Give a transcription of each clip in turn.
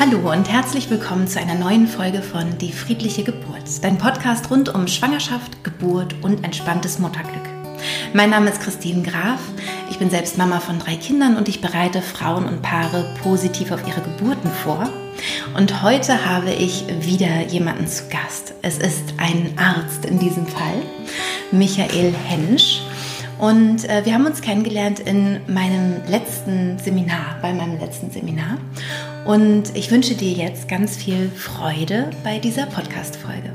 Hallo und herzlich willkommen zu einer neuen Folge von Die friedliche Geburt, dein Podcast rund um Schwangerschaft, Geburt und entspanntes Mutterglück. Mein Name ist Christine Graf, ich bin selbst Mama von drei Kindern und ich bereite Frauen und Paare positiv auf ihre Geburten vor. Und heute habe ich wieder jemanden zu Gast. Es ist ein Arzt in diesem Fall, Michael Hensch. Und äh, wir haben uns kennengelernt in meinem letzten Seminar, bei meinem letzten Seminar. Und ich wünsche dir jetzt ganz viel Freude bei dieser Podcast-Folge.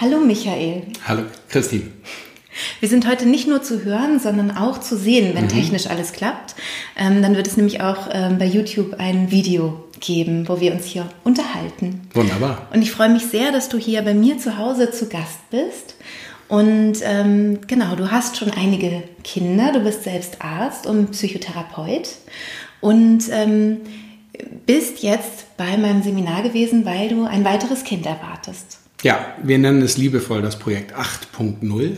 Hallo Michael. Hallo Christine. Wir sind heute nicht nur zu hören, sondern auch zu sehen, wenn mhm. technisch alles klappt. Ähm, dann wird es nämlich auch ähm, bei YouTube ein Video geben, wo wir uns hier unterhalten. Wunderbar. Und ich freue mich sehr, dass du hier bei mir zu Hause zu Gast bist. Und ähm, genau, du hast schon einige Kinder, du bist selbst Arzt und Psychotherapeut und ähm, bist jetzt bei meinem Seminar gewesen, weil du ein weiteres Kind erwartest. Ja, wir nennen es liebevoll das Projekt 8.0.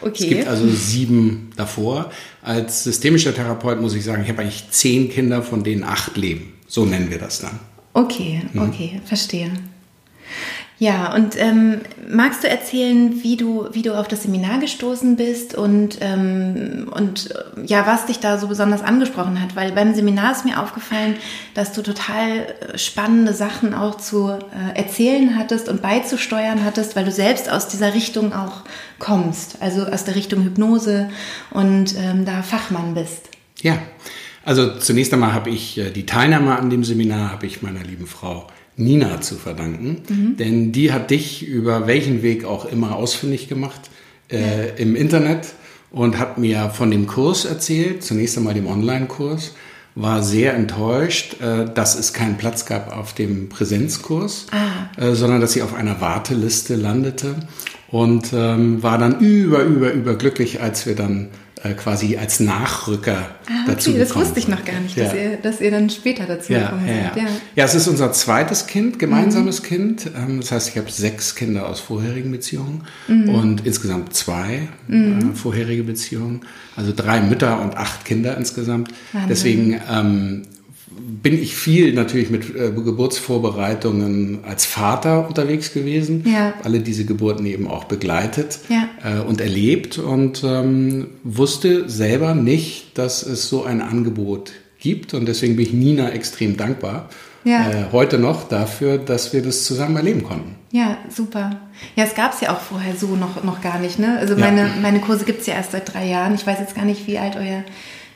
Okay. Es gibt also sieben davor. Als systemischer Therapeut muss ich sagen, ich habe eigentlich zehn Kinder, von denen acht leben. So nennen wir das dann. Okay, mhm. okay, verstehe. Ja, und ähm, magst du erzählen, wie du, wie du auf das Seminar gestoßen bist und, ähm, und ja, was dich da so besonders angesprochen hat? Weil beim Seminar ist mir aufgefallen, dass du total äh, spannende Sachen auch zu äh, erzählen hattest und beizusteuern hattest, weil du selbst aus dieser Richtung auch kommst, also aus der Richtung Hypnose und ähm, da Fachmann bist. Ja, also zunächst einmal habe ich äh, die Teilnahme an dem Seminar, habe ich meiner lieben Frau Nina zu verdanken, mhm. denn die hat dich über welchen Weg auch immer ausfindig gemacht äh, ja. im Internet und hat mir von dem Kurs erzählt, zunächst einmal dem Online-Kurs, war sehr enttäuscht, äh, dass es keinen Platz gab auf dem Präsenzkurs, ah. äh, sondern dass sie auf einer Warteliste landete und ähm, war dann über, über, über glücklich, als wir dann äh, quasi als Nachrücker ah, okay, dazu. Das wusste ich noch gar nicht, ja. dass, ihr, dass ihr dann später dazu ja, gekommen seid. Ja. ja. ja, es ist unser zweites Kind, gemeinsames mhm. Kind. Ähm, das heißt, ich habe sechs Kinder aus vorherigen Beziehungen mhm. und insgesamt zwei mhm. äh, vorherige Beziehungen. Also drei Mütter und acht Kinder insgesamt. Wahnsinn. Deswegen ähm, bin ich viel natürlich mit äh, Geburtsvorbereitungen als Vater unterwegs gewesen. Ja. Alle diese Geburten eben auch begleitet ja. äh, und erlebt und ähm, wusste selber nicht, dass es so ein Angebot gibt. Und deswegen bin ich Nina extrem dankbar. Ja. Äh, heute noch dafür, dass wir das zusammen erleben konnten. Ja, super. Ja, es gab es ja auch vorher so noch, noch gar nicht. Ne? Also meine, meine Kurse gibt es ja erst seit drei Jahren. Ich weiß jetzt gar nicht, wie alt euer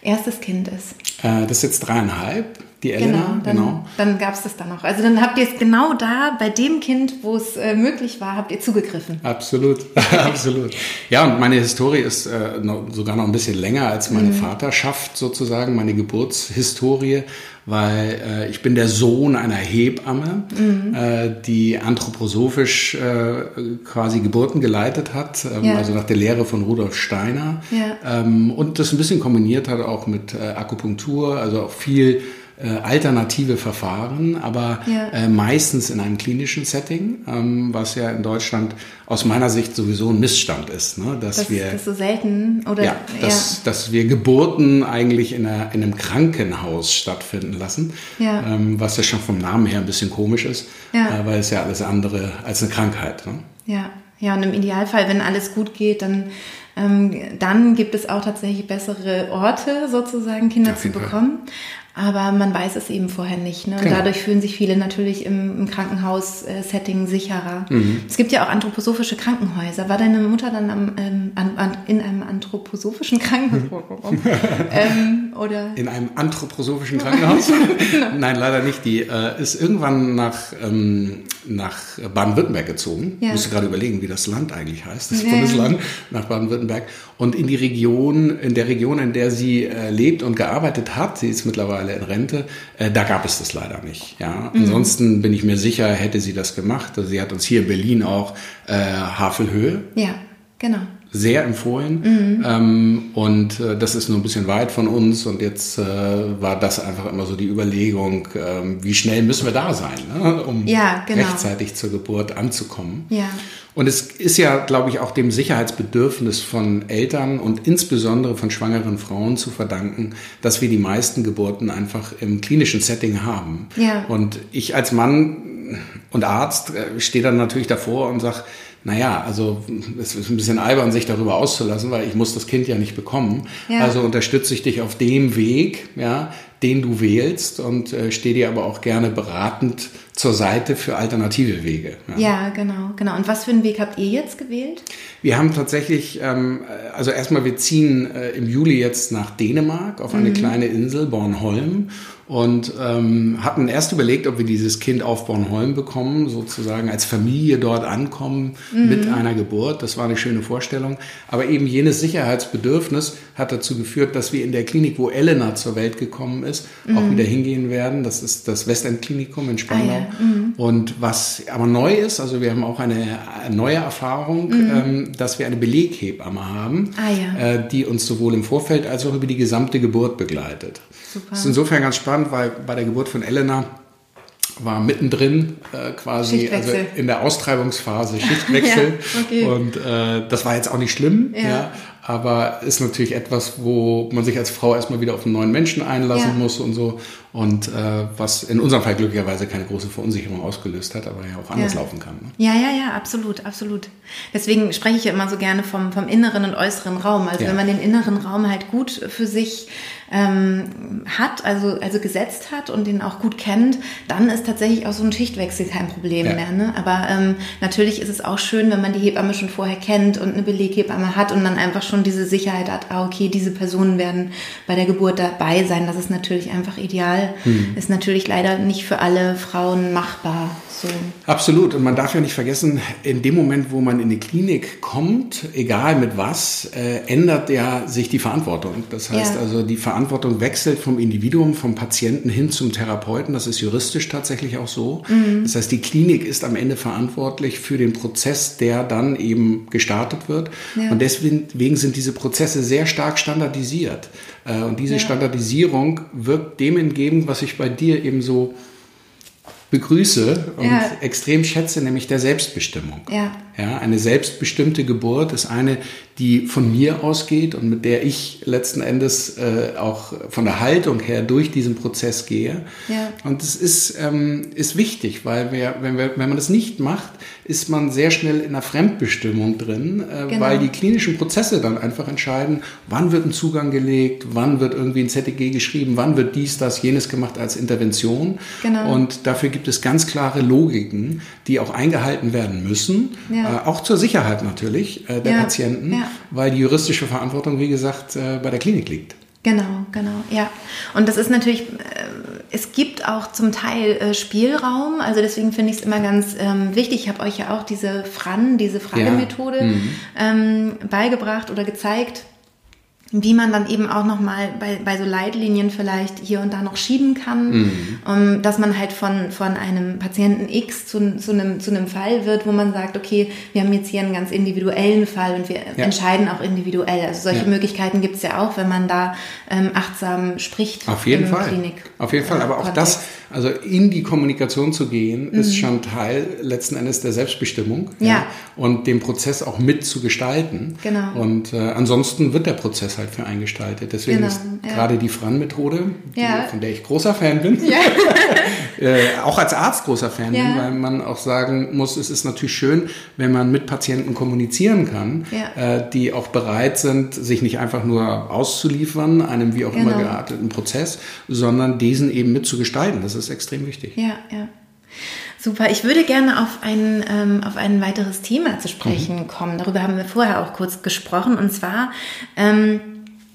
erstes Kind ist. Äh, das ist jetzt dreieinhalb. Die Elena, genau. Dann, genau. dann gab es das dann noch. Also dann habt ihr es genau da, bei dem Kind, wo es äh, möglich war, habt ihr zugegriffen. Absolut, absolut. Ja, und meine Historie ist äh, noch, sogar noch ein bisschen länger als meine mhm. Vaterschaft sozusagen, meine Geburtshistorie, weil äh, ich bin der Sohn einer Hebamme, mhm. äh, die anthroposophisch äh, quasi Geburten geleitet hat, ähm, ja. also nach der Lehre von Rudolf Steiner. Ja. Ähm, und das ein bisschen kombiniert hat auch mit äh, Akupunktur, also auch viel äh, alternative Verfahren, aber ja. äh, meistens in einem klinischen Setting, ähm, was ja in Deutschland aus meiner Sicht sowieso ein Missstand ist. Ne? Dass das, wir, das ist so selten oder ja, dass, ja. dass wir Geburten eigentlich in, einer, in einem Krankenhaus stattfinden lassen, ja. Ähm, was ja schon vom Namen her ein bisschen komisch ist, ja. äh, weil es ja alles andere als eine Krankheit. Ne? Ja. Ja, und im Idealfall, wenn alles gut geht, dann, ähm, dann gibt es auch tatsächlich bessere Orte, sozusagen Kinder zu bekommen. Aber man weiß es eben vorher nicht. Ne? Und genau. dadurch fühlen sich viele natürlich im, im Krankenhaus-Setting sicherer. Mhm. Es gibt ja auch anthroposophische Krankenhäuser. War deine Mutter dann am, ähm, an, an, in einem anthroposophischen Krankenhaus? ähm, oder? In einem anthroposophischen Krankenhaus? genau. Nein, leider nicht. Die äh, ist irgendwann nach, ähm, nach Baden-Württemberg gezogen. Ja. Ich musste gerade überlegen, wie das Land eigentlich heißt, das nee. Bundesland nach Baden-Württemberg. Und in die Region, in der Region, in der sie äh, lebt und gearbeitet hat, sie ist mittlerweile in Rente, äh, da gab es das leider nicht. Ja? Mhm. Ansonsten bin ich mir sicher, hätte sie das gemacht. Also sie hat uns hier in Berlin auch äh, Havelhöhe. Ja, genau sehr empfohlen. Mhm. Ähm, und äh, das ist nur ein bisschen weit von uns. Und jetzt äh, war das einfach immer so die Überlegung, äh, wie schnell müssen wir da sein, ne? um ja, genau. rechtzeitig zur Geburt anzukommen. Ja. Und es ist ja, glaube ich, auch dem Sicherheitsbedürfnis von Eltern und insbesondere von schwangeren Frauen zu verdanken, dass wir die meisten Geburten einfach im klinischen Setting haben. Ja. Und ich als Mann und Arzt äh, stehe dann natürlich davor und sage, naja, also es ist ein bisschen albern, sich darüber auszulassen, weil ich muss das Kind ja nicht bekommen. Ja. Also unterstütze ich dich auf dem Weg, ja, den du wählst und äh, stehe dir aber auch gerne beratend zur Seite für alternative Wege. Ja. ja. genau, genau. Und was für einen Weg habt ihr jetzt gewählt? Wir haben tatsächlich, ähm, also erstmal, wir ziehen äh, im Juli jetzt nach Dänemark auf eine mhm. kleine Insel, Bornholm und ähm, hatten erst überlegt, ob wir dieses Kind auf Bornholm bekommen, sozusagen als Familie dort ankommen mhm. mit einer Geburt. Das war eine schöne Vorstellung. Aber eben jenes Sicherheitsbedürfnis hat dazu geführt, dass wir in der Klinik, wo Elena zur Welt gekommen ist, mhm. auch wieder hingehen werden. Das ist das Westend-Klinikum in Spandau. Ah, ja. mhm. Und was aber neu ist, also wir haben auch eine neue Erfahrung, mhm. ähm, dass wir eine Beleghebamme haben, ah, ja. äh, die uns sowohl im Vorfeld als auch über die gesamte Geburt begleitet. Super. Das ist insofern ganz spannend, weil bei der Geburt von Elena war mittendrin äh, quasi also in der Austreibungsphase Schichtwechsel ja, okay. und äh, das war jetzt auch nicht schlimm, ja. ja. aber ist natürlich etwas, wo man sich als Frau erstmal wieder auf einen neuen Menschen einlassen ja. muss und so und äh, was in unserem Fall glücklicherweise keine große Verunsicherung ausgelöst hat, aber ja auch anders laufen kann. Ne? Ja, ja, ja, absolut, absolut. Deswegen spreche ich ja immer so gerne vom, vom inneren und äußeren Raum. Also wenn man den inneren Raum halt gut für sich ähm, hat, also, also gesetzt hat und den auch gut kennt, dann ist tatsächlich auch so ein Schichtwechsel kein Problem ja. mehr. Ne? Aber ähm, natürlich ist es auch schön, wenn man die Hebamme schon vorher kennt und eine Beleghebamme hat und dann einfach schon diese Sicherheit hat, ah, okay, diese Personen werden bei der Geburt dabei sein. Das ist natürlich einfach ideal. Hm. Ist natürlich leider nicht für alle Frauen machbar. So. Absolut. Und man darf ja nicht vergessen, in dem Moment, wo man in die Klinik kommt, egal mit was, äh, ändert ja sich die Verantwortung. Das heißt ja. also, die Verantwortung wechselt vom Individuum, vom Patienten hin zum Therapeuten. Das ist juristisch tatsächlich auch so. Mhm. Das heißt, die Klinik ist am Ende verantwortlich für den Prozess, der dann eben gestartet wird. Ja. Und deswegen sind diese Prozesse sehr stark standardisiert. Äh, und diese ja. Standardisierung wirkt dem entgegen, was ich bei dir eben so begrüße und ja. extrem schätze, nämlich der Selbstbestimmung. Ja. Ja, eine selbstbestimmte Geburt ist eine, die von mir ausgeht und mit der ich letzten Endes äh, auch von der Haltung her durch diesen Prozess gehe. Ja. Und es ist, ähm, ist wichtig, weil wir, wenn, wir, wenn man das nicht macht, ist man sehr schnell in einer Fremdbestimmung drin, äh, genau. weil die klinischen Prozesse dann einfach entscheiden, wann wird ein Zugang gelegt, wann wird irgendwie ein ZTG geschrieben, wann wird dies, das, jenes gemacht als Intervention. Genau. Und dafür gibt es ganz klare Logiken, die auch eingehalten werden müssen. Ja. Äh, auch zur Sicherheit natürlich äh, der ja, Patienten, ja. weil die juristische Verantwortung, wie gesagt, äh, bei der Klinik liegt. Genau, genau, ja. Und das ist natürlich, äh, es gibt auch zum Teil äh, Spielraum, also deswegen finde ich es immer ganz ähm, wichtig. Ich habe euch ja auch diese FRAN, diese Fragemethode ja. mhm. ähm, beigebracht oder gezeigt wie man dann eben auch nochmal bei, bei so Leitlinien vielleicht hier und da noch schieben kann, mhm. um, dass man halt von, von einem Patienten X zu, zu, einem, zu einem Fall wird, wo man sagt, okay, wir haben jetzt hier einen ganz individuellen Fall und wir ja. entscheiden auch individuell. Also solche ja. Möglichkeiten gibt es ja auch, wenn man da ähm, achtsam spricht. Auf jeden Fall. Klinik, Auf jeden Fall. Aber auch Kontext. das, also in die Kommunikation zu gehen, mhm. ist schon Teil letzten Endes der Selbstbestimmung ja. ja. und den Prozess auch mit zu gestalten. Genau. Und äh, ansonsten wird der Prozess halt für eingestaltet. Deswegen genau. ist ja. gerade die Fran-Methode, ja. von der ich großer Fan bin, äh, auch als Arzt großer Fan bin, weil man auch sagen muss, es ist natürlich schön, wenn man mit Patienten kommunizieren kann, äh, die auch bereit sind, sich nicht einfach nur auszuliefern, einem wie auch genau. immer gearteten Prozess, sondern diesen eben mitzugestalten. Das ist ist extrem wichtig. Ja, ja. Super. Ich würde gerne auf ein, ähm, auf ein weiteres Thema zu sprechen mhm. kommen. Darüber haben wir vorher auch kurz gesprochen. Und zwar ähm,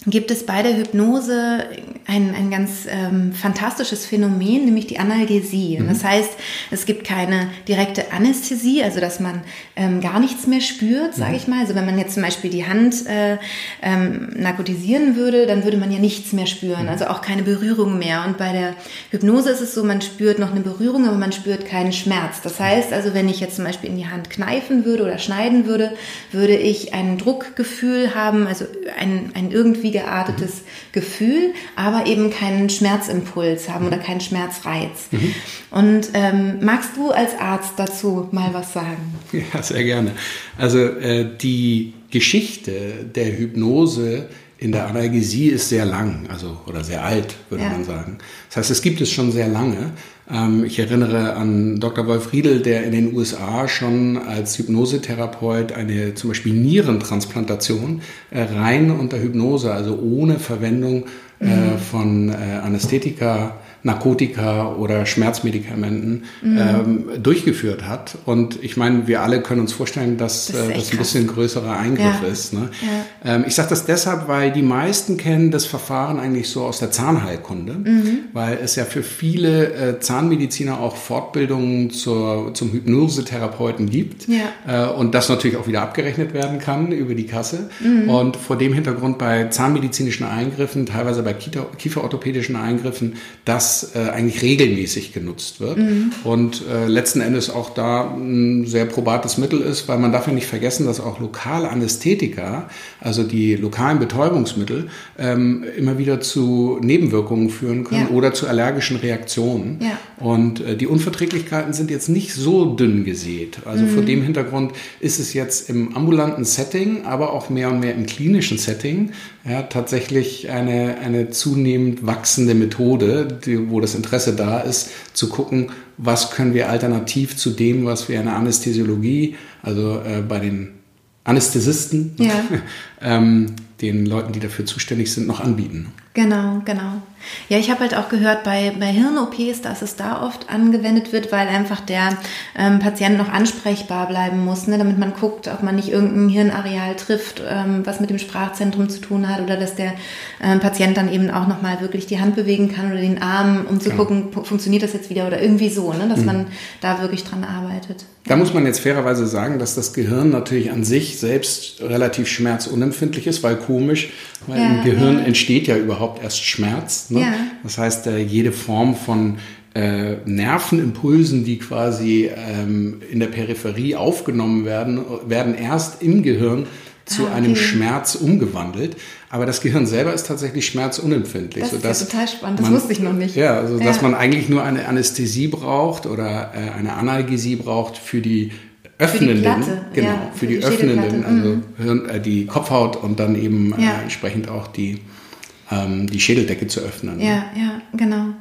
gibt es bei der Hypnose ein, ein ganz ähm, fantastisches Phänomen, nämlich die Analgesie. Mhm. Das heißt, es gibt keine direkte Anästhesie, also dass man ähm, gar nichts mehr spürt, sage mhm. ich mal. Also wenn man jetzt zum Beispiel die Hand äh, ähm, narkotisieren würde, dann würde man ja nichts mehr spüren, mhm. also auch keine Berührung mehr. Und bei der Hypnose ist es so, man spürt noch eine Berührung, aber man spürt keinen Schmerz. Das heißt also, wenn ich jetzt zum Beispiel in die Hand kneifen würde oder schneiden würde, würde ich ein Druckgefühl haben, also ein, ein irgendwie geartetes. Gefühl, aber aber eben keinen Schmerzimpuls haben oder keinen Schmerzreiz. Mhm. Und ähm, magst du als Arzt dazu mal was sagen? Ja, sehr gerne. Also äh, die Geschichte der Hypnose in der Analgesie ist sehr lang, also oder sehr alt, würde ja. man sagen. Das heißt, es gibt es schon sehr lange. Ähm, ich erinnere an Dr. Wolf Riedel, der in den USA schon als Hypnosetherapeut eine zum Beispiel Nierentransplantation äh, rein unter Hypnose, also ohne Verwendung äh, mhm. von äh, Anästhetika Narkotika oder Schmerzmedikamenten mhm. ähm, durchgeführt hat. Und ich meine, wir alle können uns vorstellen, dass das, äh, das ein bisschen größerer Eingriff ja. ist. Ne? Ja. Ähm, ich sage das deshalb, weil die meisten kennen das Verfahren eigentlich so aus der Zahnheilkunde, mhm. weil es ja für viele äh, Zahnmediziner auch Fortbildungen zur, zum Hypnosetherapeuten gibt ja. äh, und das natürlich auch wieder abgerechnet werden kann über die Kasse. Mhm. Und vor dem Hintergrund bei zahnmedizinischen Eingriffen, teilweise bei kieferorthopädischen Eingriffen, das das äh, eigentlich regelmäßig genutzt wird mhm. und äh, letzten Endes auch da ein sehr probates Mittel ist, weil man darf ja nicht vergessen, dass auch lokale Anästhetika, also die lokalen Betäubungsmittel, ähm, immer wieder zu Nebenwirkungen führen können ja. oder zu allergischen Reaktionen. Ja. Und äh, die Unverträglichkeiten sind jetzt nicht so dünn gesät. Also mhm. vor dem Hintergrund ist es jetzt im ambulanten Setting, aber auch mehr und mehr im klinischen Setting ja, tatsächlich eine, eine zunehmend wachsende Methode, die, wo das Interesse da ist, zu gucken, was können wir alternativ zu dem, was wir in der Anästhesiologie, also äh, bei den Anästhesisten, ja. ähm, den Leuten, die dafür zuständig sind, noch anbieten. Genau, genau. Ja, ich habe halt auch gehört, bei, bei Hirn-OPs, dass es da oft angewendet wird, weil einfach der ähm, Patient noch ansprechbar bleiben muss, ne, damit man guckt, ob man nicht irgendein Hirnareal trifft, ähm, was mit dem Sprachzentrum zu tun hat oder dass der ähm, Patient dann eben auch nochmal wirklich die Hand bewegen kann oder den Arm, um zu genau. gucken, funktioniert das jetzt wieder oder irgendwie so, ne, dass mhm. man da wirklich dran arbeitet. Da muss man jetzt fairerweise sagen, dass das Gehirn natürlich an sich selbst relativ schmerzunempfindlich ist, weil komisch, weil ja, im Gehirn ja. entsteht ja überhaupt erst Schmerz. Ne? Ja. Das heißt, äh, jede Form von äh, Nervenimpulsen, die quasi ähm, in der Peripherie aufgenommen werden, werden erst im Gehirn zu ah, okay. einem Schmerz umgewandelt. Aber das Gehirn selber ist tatsächlich schmerzunempfindlich. Das ist ja total spannend, das man, wusste ich noch nicht. Ja, also dass man eigentlich nur eine Anästhesie braucht oder äh, eine Analgesie braucht für die öffnenden, für die genau, ja, für, für, die, die öffnenden, also mhm. Hirn, äh, die Kopfhaut und dann eben ja. äh, entsprechend auch die, ähm, die Schädeldecke zu öffnen. Ja, ja, genau.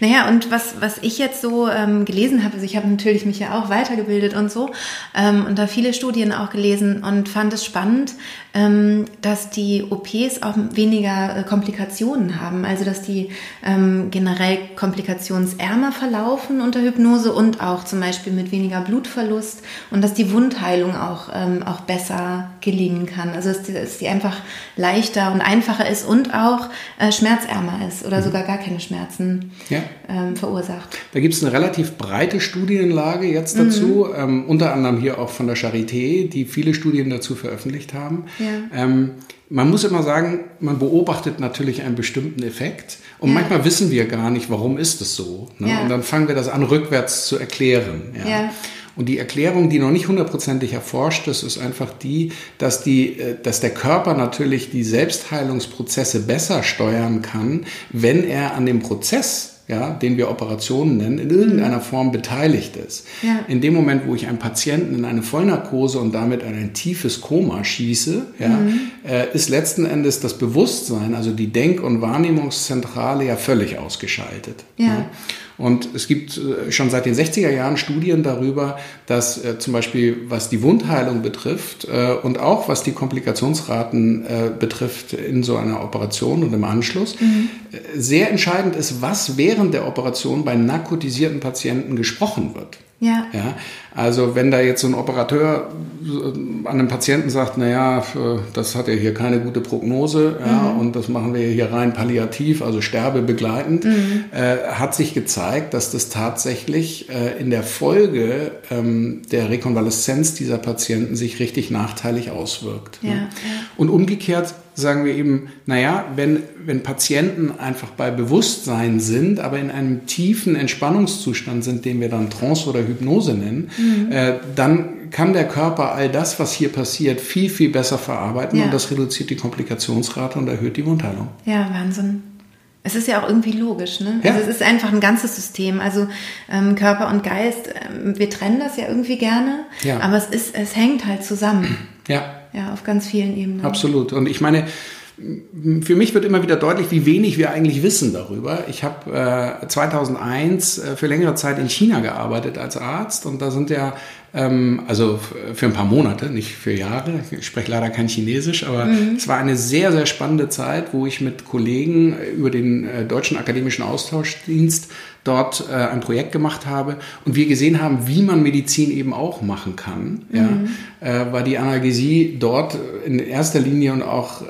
Naja, und was, was ich jetzt so ähm, gelesen habe, also ich habe natürlich mich ja auch weitergebildet und so ähm, und da viele Studien auch gelesen und fand es spannend, ähm, dass die OPs auch weniger äh, Komplikationen haben, also dass die ähm, generell komplikationsärmer verlaufen unter Hypnose und auch zum Beispiel mit weniger Blutverlust und dass die Wundheilung auch, ähm, auch besser gelingen kann. Also dass die, dass die einfach leichter und einfacher ist und auch äh, schmerzärmer ist oder mhm. sogar gar keine Schmerzen ja. ähm, verursacht. Da gibt es eine relativ breite Studienlage jetzt dazu, mhm. ähm, unter anderem hier auch von der Charité, die viele Studien dazu veröffentlicht haben. Ja. Ähm, man muss immer sagen, man beobachtet natürlich einen bestimmten Effekt und ja. manchmal wissen wir gar nicht, warum ist es so. Ne? Und dann fangen wir das an, rückwärts zu erklären. Ja. Und die Erklärung, die noch nicht hundertprozentig erforscht ist, ist einfach die, dass, die, äh, dass der Körper natürlich die Selbstheilungsprozesse besser steuern kann, wenn er an dem Prozess ja, den wir Operationen nennen, in irgendeiner Form beteiligt ist. Ja. In dem Moment, wo ich einen Patienten in eine Vollnarkose und damit in ein tiefes Koma schieße, ja, mhm. äh, ist letzten Endes das Bewusstsein, also die Denk- und Wahrnehmungszentrale ja völlig ausgeschaltet. Ja. ja. Und es gibt äh, schon seit den 60er Jahren Studien darüber, dass äh, zum Beispiel was die Wundheilung betrifft äh, und auch was die Komplikationsraten betrifft in so einer Operation und im Anschluss, mhm. Sehr entscheidend ist, was während der Operation bei narkotisierten Patienten gesprochen wird. Ja. ja. Also wenn da jetzt so ein Operateur an einem Patienten sagt, naja, das hat ja hier keine gute Prognose ja, mhm. und das machen wir hier rein palliativ, also sterbebegleitend, mhm. äh, hat sich gezeigt, dass das tatsächlich äh, in der Folge ähm, der Rekonvaleszenz dieser Patienten sich richtig nachteilig auswirkt. Ja. Ne? Und umgekehrt sagen wir eben, naja, wenn, wenn Patienten einfach bei Bewusstsein sind, aber in einem tiefen Entspannungszustand sind, den wir dann Trance oder Hypnose nennen, mhm. äh, dann kann der Körper all das, was hier passiert, viel, viel besser verarbeiten ja. und das reduziert die Komplikationsrate und erhöht die Wundheilung. Ja, Wahnsinn. Es ist ja auch irgendwie logisch, ne? Ja. Also es ist einfach ein ganzes System. Also ähm, Körper und Geist, ähm, wir trennen das ja irgendwie gerne, Ja. aber es ist, es hängt halt zusammen. Ja, Ja, auf ganz vielen Ebenen. absolut. Und ich meine, für mich wird immer wieder deutlich, wie wenig wir eigentlich wissen darüber. Ich habe äh, 2001 äh, für längere Zeit in China gearbeitet als Arzt und da sind ja, also f- für ein paar Monate, nicht für Jahre, ich spreche leider kein Chinesisch, aber es war eine sehr, sehr spannende Zeit, wo ich mit Kollegen äh, über den äh, Deutschen Akademischen Austauschdienst dort äh, ein Projekt gemacht habe und wir gesehen haben, wie man Medizin eben auch machen kann, ja, äh, weil die Analgesie dort in erster Linie und auch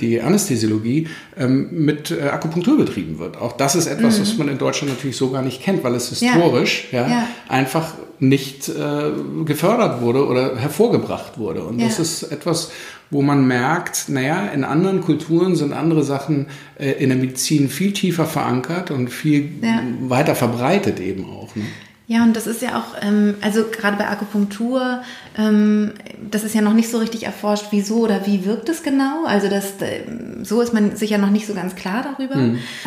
die Anästhesiologie ähm, mit Akupunktur betrieben wird. Auch das ist etwas, was man in Deutschland natürlich so gar nicht kennt, weil es historisch ja. Ja. einfach nicht äh, gefördert wurde oder hervorgebracht wurde. Und das Ja. ist etwas, wo man merkt, naja, in anderen Kulturen sind andere Sachen äh, in der Medizin viel tiefer verankert und viel Ja. weiter verbreitet eben auch. Ne? Ja, und das ist ja auch, ähm, also gerade bei Akupunktur, ähm, das ist ja noch nicht so richtig erforscht, wieso oder wie wirkt es genau. Also das, ähm, so ist man sich ja noch nicht so ganz klar darüber.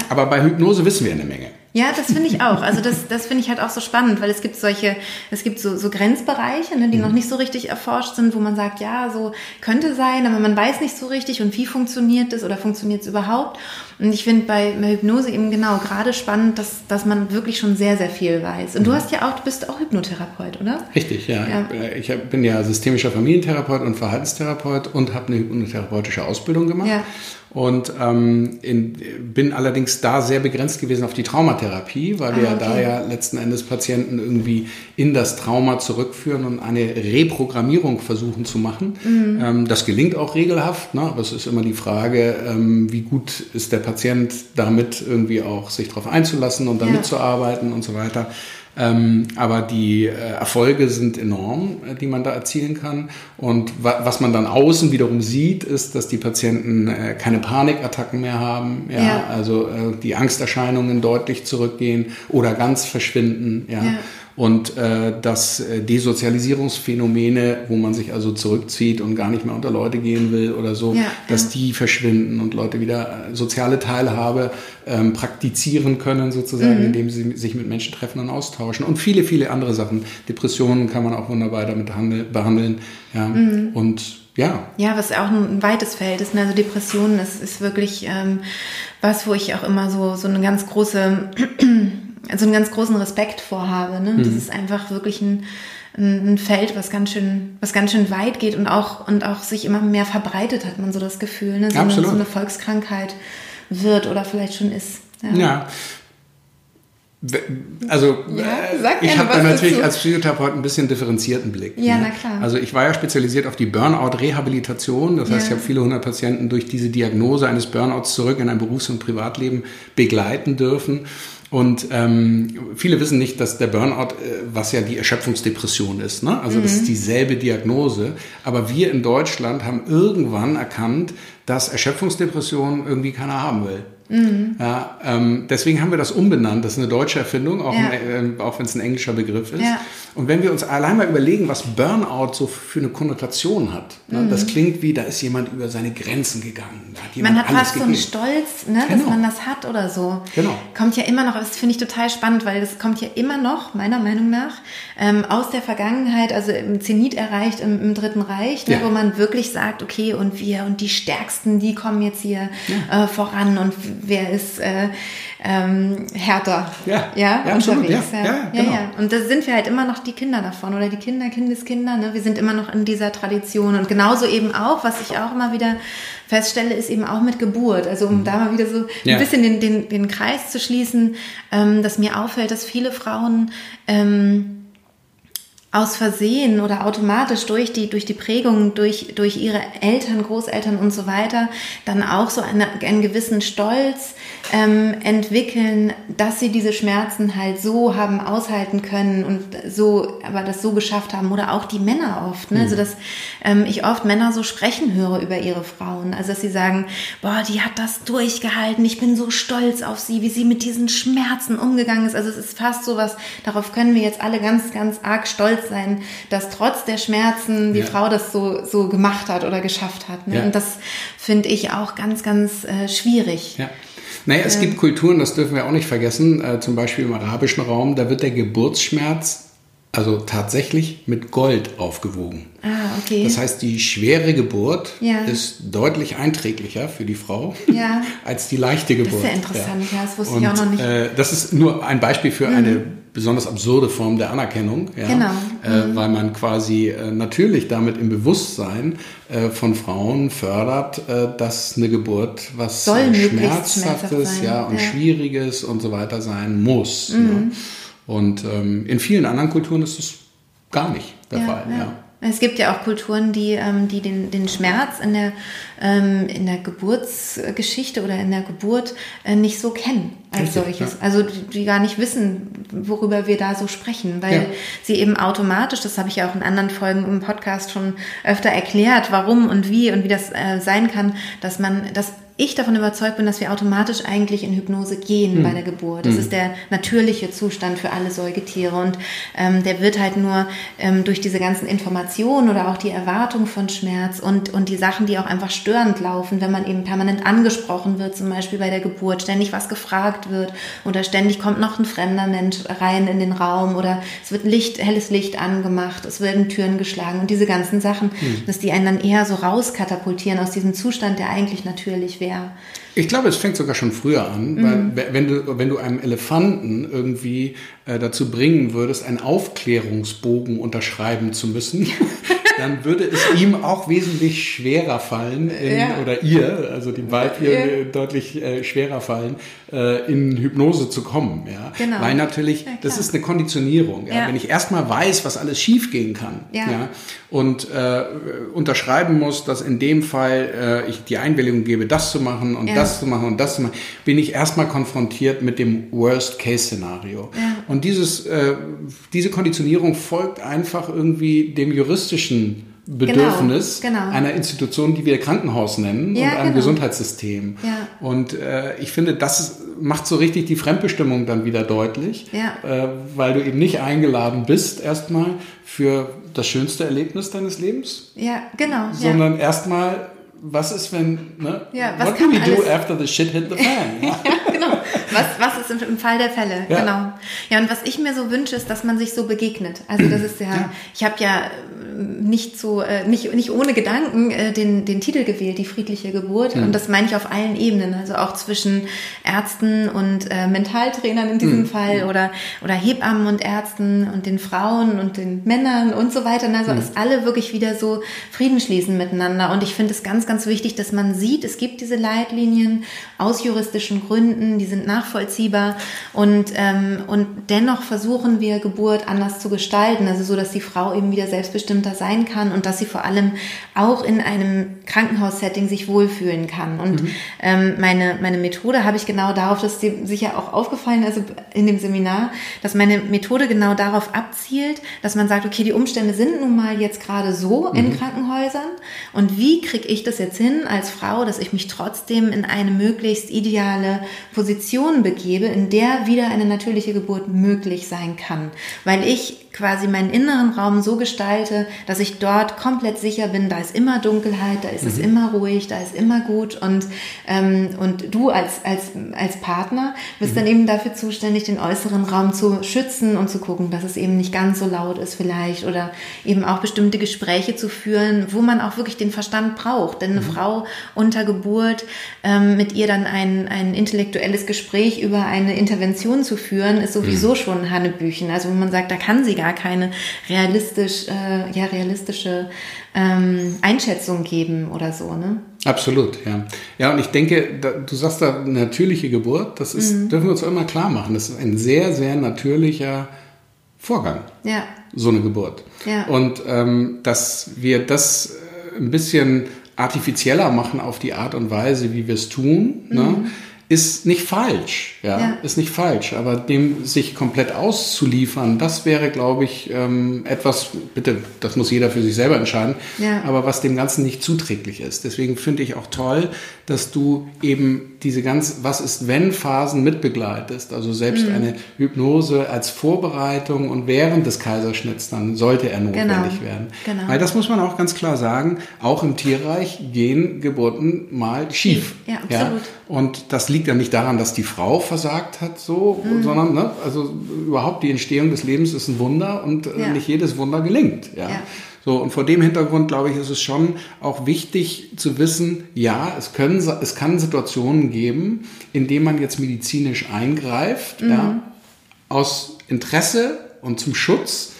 Aber bei Hypnose wissen wir eine Menge. Ja, das finde ich auch. Also das, das finde ich halt auch so spannend, weil es gibt solche, es gibt so, so Grenzbereiche, ne, die noch nicht so richtig erforscht sind, wo man sagt, ja, so könnte sein, aber man weiß nicht so richtig und wie funktioniert das oder funktioniert es überhaupt. Und ich finde bei, Hypnose eben genau gerade spannend, dass, dass man wirklich schon sehr, sehr viel weiß. Und du hast ja auch, du bist auch Hypnotherapeut, oder? Richtig, ja. Ja. Ich hab- bin ja systemischer Familientherapeut und Verhaltenstherapeut und habe eine hypnotherapeutische Ausbildung gemacht. Ja. Und ähm, in, bin allerdings da sehr begrenzt gewesen auf die Traumatherapie, weil wir Ah, ja da okay. ja letzten Endes Patienten irgendwie in das Trauma zurückführen und eine Reprogrammierung versuchen zu machen. Mhm. Ähm, das gelingt auch regelhaft, ne? aber es ist immer die Frage, ähm, wie gut ist der Patient damit irgendwie auch sich darauf einzulassen und damit Ja. zu arbeiten und so weiter. Ähm, aber die äh, Erfolge sind enorm, äh, die man da erzielen kann. Und wa was man dann außen wiederum sieht, ist, dass die Patienten äh, keine Panikattacken mehr haben, ja, Ja. also äh, die Angsterscheinungen deutlich zurückgehen oder ganz verschwinden, ja. Ja. Und äh, dass äh, Desozialisierungsphänomene, wo man sich also zurückzieht und gar nicht mehr unter Leute gehen will oder so, Ja, dass ja. die verschwinden und Leute wieder äh, soziale Teilhabe ähm, praktizieren können, sozusagen, Mhm. indem sie sich mit Menschen treffen und austauschen. Und viele, viele andere Sachen. Depressionen kann man auch wunderbar damit handel- behandeln. Ja. Mhm. Und ja, Ja, was auch ein weites Feld ist. Ne? Also Depressionen ist, ist wirklich ähm, was, wo ich auch immer so, so eine ganz große, also einen ganz großen Respekt vorhabe. Ne? Mhm. Das ist einfach wirklich ein, ein Feld, was ganz schön, was ganz schön weit geht und auch, und auch sich immer mehr verbreitet, hat man so das Gefühl. Ne? So, eine, so eine Volkskrankheit wird oder vielleicht schon ist. ja. We- Also Ja, äh, ich habe da natürlich dazu. als Psychotherapeut ein bisschen differenzierten Blick. Ja, ne? na klar. Also ich war ja spezialisiert auf die Burnout-Rehabilitation. Das heißt, Ja. ich habe viele hundert Patienten durch diese Diagnose eines Burnouts zurück in ein Berufs- und Privatleben begleiten dürfen. Und ähm, viele wissen nicht, dass der Burnout, äh, was ja die Erschöpfungsdepression ist, ne? also das Mhm. ist dieselbe Diagnose. Aber wir in Deutschland haben irgendwann erkannt, dass Erschöpfungsdepression irgendwie keiner haben will. Mhm. Ja, ähm, deswegen haben wir das umbenannt. Das ist eine deutsche Erfindung, auch, Ja. ein, äh, auch wenn es ein englischer Begriff ist. Ja. Und wenn wir uns allein mal überlegen, was Burnout so für eine Konnotation hat, ne? das klingt wie, da ist jemand über seine Grenzen gegangen. Da hat Man hat fast so einen gegeben. Stolz, ne, Genau. dass man das hat oder so. Genau. Kommt ja immer noch, das finde ich total spannend, weil das kommt ja immer noch, meiner Meinung nach, ähm, aus der Vergangenheit, also im Zenit erreicht im, im Dritten Reich, ne, Ja. wo man wirklich sagt, okay, und wir und die Stärksten, die kommen jetzt hier äh, voran und wer ist äh, ähm, härter Ja. ja, Ja, unterwegs. Ja, Ja, ja, genau. ja. Und da sind wir halt immer noch die Kinder davon oder die Kinder, Kindeskinder. Ne? Wir sind immer noch in dieser Tradition. Und genauso eben auch, was ich auch immer wieder feststelle, ist eben auch mit Geburt. Also um da mal wieder so ein bisschen den, den, den Kreis zu schließen, ähm, dass mir auffällt, dass viele Frauen ähm, aus Versehen oder automatisch durch die, durch die Prägung, durch, durch ihre Eltern, Großeltern und so weiter, dann auch so eine, einen gewissen Stolz ähm, entwickeln, dass sie diese Schmerzen halt so haben aushalten können und so, aber das so geschafft haben. Oder auch die Männer oft, ne? Also dass ähm, ich oft Männer so sprechen höre über ihre Frauen. Also dass sie sagen, boah, die hat das durchgehalten, ich bin so stolz auf sie, wie sie mit diesen Schmerzen umgegangen ist. Also es ist fast so was, darauf können wir jetzt alle ganz, ganz arg stolz sein, dass trotz der Schmerzen die Ja. Frau das so, so gemacht hat oder geschafft hat. Ne? Ja. Und das finde ich auch ganz, ganz äh, schwierig. Ja. Naja, es ähm. gibt Kulturen, das dürfen wir auch nicht vergessen, äh, zum Beispiel im arabischen Raum, da wird der Geburtsschmerz also tatsächlich mit Gold aufgewogen. Ah, okay. Das heißt, die schwere Geburt ja. ist deutlich einträglicher für die Frau ja. als die leichte Geburt. Das ist ja interessant, ja, das wusste Und, ich auch noch nicht. Äh, das ist nur ein Beispiel für mhm. eine besonders absurde Form der Anerkennung, ja, genau. Äh, mhm. weil man quasi äh, natürlich damit im Bewusstsein äh, von Frauen fördert, äh, dass eine Geburt was Soll Schmerzhaftes ja, und ja. Schwieriges und so weiter sein muss. Mhm. Ja. Und ähm, in vielen anderen Kulturen ist das gar nicht der Fall. Ja. Es gibt ja auch Kulturen, die, ähm, die den, den Schmerz in der, ähm, in der Geburtsgeschichte oder in der Geburt äh, nicht so kennen als Richtig, solches. Ja. Also die, die, gar nicht wissen, worüber wir da so sprechen, weil ja. sie eben automatisch, das habe ich ja auch in anderen Folgen im Podcast schon öfter erklärt, warum und wie und wie das äh, sein kann, dass man das ich davon überzeugt bin, dass wir automatisch eigentlich in Hypnose gehen hm. bei der Geburt. Das hm. ist der natürliche Zustand für alle Säugetiere und ähm, der wird halt nur ähm, durch diese ganzen Informationen oder auch die Erwartung von Schmerz und, und die Sachen, die auch einfach störend laufen, wenn man eben permanent angesprochen wird, zum Beispiel bei der Geburt, ständig was gefragt wird oder ständig kommt noch ein fremder Mensch rein in den Raum oder es wird Licht, helles Licht angemacht, es werden Türen geschlagen und diese ganzen Sachen, hm. dass die einen dann eher so rauskatapultieren aus diesem Zustand, der eigentlich natürlich wäre schwer. Ich glaube, es fängt sogar schon früher an, mhm. weil wenn du, wenn du einem Elefanten irgendwie äh, dazu bringen würdest, einen Aufklärungsbogen unterschreiben zu müssen, dann würde es ihm auch wesentlich schwerer fallen, in, ja. oder ihr, also dem Weibchen ja. deutlich äh, schwerer fallen, äh, in Hypnose zu kommen. Ja? Genau. Weil natürlich, ja, das ist eine Konditionierung. Ja? Wenn ich erstmal weiß, was alles schiefgehen kann ja. und äh, unterschreiben muss, dass in dem Fall äh, ich die Einwilligung gebe, das zu machen und das zu machen und das zu machen, bin ich erstmal konfrontiert mit dem Worst-Case-Szenario. Und dieses, äh, diese Konditionierung folgt einfach irgendwie dem juristischen Bedürfnis genau, genau. einer Institution, die wir Krankenhaus nennen ja, und einem genau. Gesundheitssystem. Ja. Und äh, ich finde, das macht so richtig die Fremdbestimmung dann wieder deutlich, ja. äh, weil du eben nicht eingeladen bist erstmal für das schönste Erlebnis deines Lebens. Ja, genau. Sondern erstmal was ist, wenn, ne? Ja, was What do we do after the shit hit the fan? ja, genau. Was, was ist im, im Fall der Fälle? Ja. Genau. Ja, und was ich mir so wünsche, ist, dass man sich so begegnet. Also das ist ja, ja. ich habe ja nicht so, äh, nicht, nicht ohne Gedanken äh, den, den Titel gewählt, die friedliche Geburt. Mhm. Und das meine ich auf allen Ebenen, also auch zwischen Ärzten und äh, Mentaltrainern in diesem mhm. Fall oder, oder Hebammen und Ärzten und den Frauen und den Männern und so weiter. Also mhm. dass alle wirklich wieder so Frieden schließen miteinander. Und ich finde es ganz, ganz wichtig, dass man sieht, es gibt diese Leitlinien aus juristischen Gründen, die sind nachvollziehbar und, ähm, und dennoch versuchen wir Geburt anders zu gestalten, also so, dass die Frau eben wieder selbstbestimmt entspannter sein kann und dass sie vor allem auch in einem Krankenhaussetting sich wohlfühlen kann. Und mhm. ähm, meine, meine Methode habe ich genau darauf, das ist sicher auch aufgefallen, also in dem Seminar, dass meine Methode genau darauf abzielt, dass man sagt, okay, die Umstände sind nun mal jetzt gerade so mhm. in Krankenhäusern und wie kriege ich das jetzt hin als Frau, dass ich mich trotzdem in eine möglichst ideale Position begebe, in der wieder eine natürliche Geburt möglich sein kann, weil ich quasi meinen inneren Raum so gestalte, dass ich dort komplett sicher bin, da ist immer Dunkelheit, da ist mhm. es immer ruhig, da ist immer gut und, ähm, und du als, als, als Partner bist mhm. dann eben dafür zuständig, den äußeren Raum zu schützen und zu gucken, dass es eben nicht ganz so laut ist vielleicht oder eben auch bestimmte Gespräche zu führen, wo man auch wirklich den Verstand braucht. Denn eine mhm. Frau unter Geburt ähm, mit ihr dann ein, ein intellektuelles Gespräch über eine Intervention zu führen, ist sowieso mhm. schon Hannebüchen. Also wo man sagt, da kann sie gar gar keine realistisch, äh, ja, realistische ähm, Einschätzung geben oder so, ne? Absolut, ja. Ja, und ich denke, da, du sagst da natürliche Geburt, das ist, mhm. dürfen wir uns auch immer klar machen, das ist ein sehr, sehr natürlicher Vorgang. Ja. So eine Geburt. Ja. Und ähm, dass wir das äh, ein bisschen artifizieller machen auf die Art und Weise, wie wir es tun, ne? mhm. ne? Ist nicht falsch, ja, ja, ist nicht falsch, aber dem sich komplett auszuliefern, das wäre, glaube ich, ähm, etwas, bitte, das muss jeder für sich selber entscheiden, ja. aber was dem Ganzen nicht zuträglich ist. Deswegen finde ich auch toll, dass du eben diese ganz Was ist wenn Phasen mitbegleitest, also selbst mhm. eine Hypnose als Vorbereitung und während des Kaiserschnitts dann sollte er notwendig genau. werden. Genau. Weil das muss man auch ganz klar sagen, auch im Tierreich gehen Geburten mal schief. Ja, absolut. Ja? Und das liegt ja nicht daran, dass die Frau versagt hat, so, mhm. sondern ne, also überhaupt die Entstehung des Lebens ist ein Wunder und äh, ja. nicht jedes Wunder gelingt. Ja. ja. So, und vor dem Hintergrund, glaube ich, ist es schon auch wichtig zu wissen, ja, es können, es kann Situationen geben, in denen man jetzt medizinisch eingreift, mhm. ja, aus Interesse und zum Schutz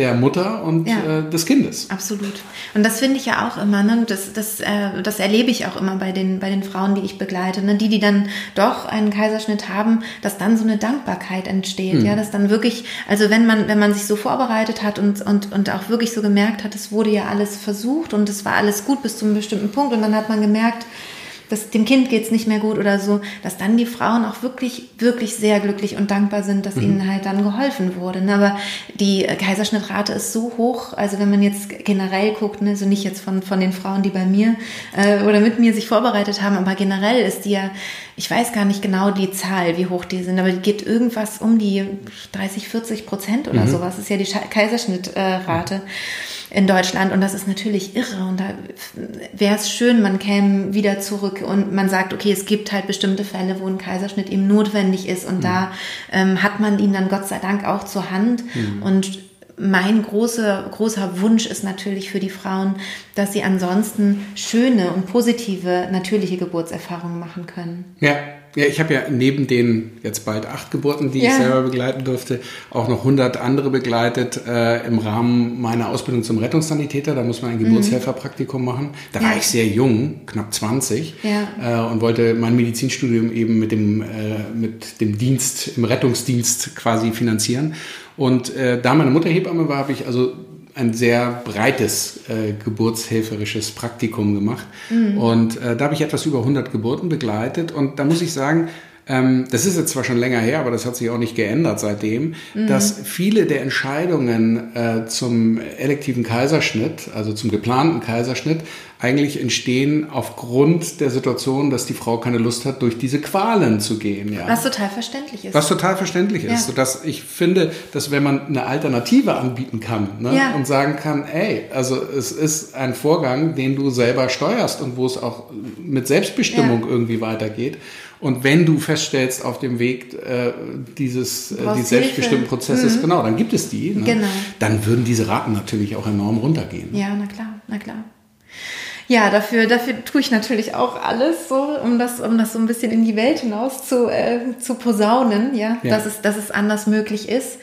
der Mutter und ja. äh, des Kindes. Absolut. Und das finde ich ja auch immer, ne? das, das, äh, das erlebe ich auch immer bei den, bei den Frauen, die ich begleite. Ne? Die, die dann doch einen Kaiserschnitt haben, dass dann so eine Dankbarkeit entsteht. Mhm. Ja, dass dann wirklich, also wenn man, wenn man sich so vorbereitet hat und, und, und auch wirklich so gemerkt hat, es wurde ja alles versucht und es war alles gut bis zu einem bestimmten Punkt und dann hat man gemerkt, dass dem Kind geht's nicht mehr gut oder so, dass dann die Frauen auch wirklich, wirklich sehr glücklich und dankbar sind, dass mhm. ihnen halt dann geholfen wurde. Ne? Aber die Kaiserschnittrate ist so hoch, also wenn man jetzt generell guckt, ne, also nicht jetzt von, von den Frauen, die bei mir äh, oder mit mir sich vorbereitet haben, aber generell ist die ja, ich weiß gar nicht genau die Zahl, wie hoch die sind, aber die geht irgendwas um die 30, 40 Prozent oder mhm. sowas, ist ja die Kaiserschnittrate. Äh, in Deutschland und das ist natürlich irre und da wäre es schön, man käme wieder zurück und man sagt, okay, es gibt halt bestimmte Fälle, wo ein Kaiserschnitt eben notwendig ist und mhm. da ähm, hat man ihn dann Gott sei Dank auch zur Hand mhm. und mein großer, großer Wunsch ist natürlich für die Frauen, dass sie ansonsten schöne und positive, natürliche Geburtserfahrungen machen können. Ja, ja, ich habe ja neben den jetzt bald acht Geburten, die ja. ich selber begleiten durfte, auch noch 100 andere begleitet äh, im Rahmen meiner Ausbildung zum Rettungssanitäter. Da muss man ein mhm. Geburtshelferpraktikum machen. Da ja. war ich sehr jung, knapp 20, ja. äh, und wollte mein Medizinstudium eben mit dem, äh, mit dem Dienst, im Rettungsdienst quasi finanzieren. Und äh, da meine Mutter Hebamme war, habe ich also ein sehr breites äh, geburtshelferisches Praktikum gemacht. Mhm. Und äh, da habe ich etwas über 100 Geburten begleitet. Und da muss ich sagen, ähm, das ist jetzt zwar schon länger her, aber das hat sich auch nicht geändert seitdem, mhm. dass viele der Entscheidungen äh, zum elektiven Kaiserschnitt, also zum geplanten Kaiserschnitt, eigentlich entstehen aufgrund der Situation, dass die Frau keine Lust hat, durch diese Qualen zu gehen. Ja. Was total verständlich ist. Was total verständlich ist. Ja. Sodass ich finde, dass wenn man eine Alternative anbieten kann ne, ja. und sagen kann, ey, also es ist ein Vorgang, den du selber steuerst und wo es auch mit Selbstbestimmung ja. irgendwie weitergeht. Und wenn du feststellst auf dem Weg äh, dieses, äh, dieses selbstbestimmten Prozesses, mhm. genau, dann gibt es die, ne? genau. dann würden diese Raten natürlich auch enorm runtergehen. Ja, na klar, na klar. Ja, dafür, dafür tue ich natürlich auch alles so, um das, um das so ein bisschen in die Welt hinaus zu, äh, zu posaunen, ja, ja. Dass, es, dass es anders möglich ist.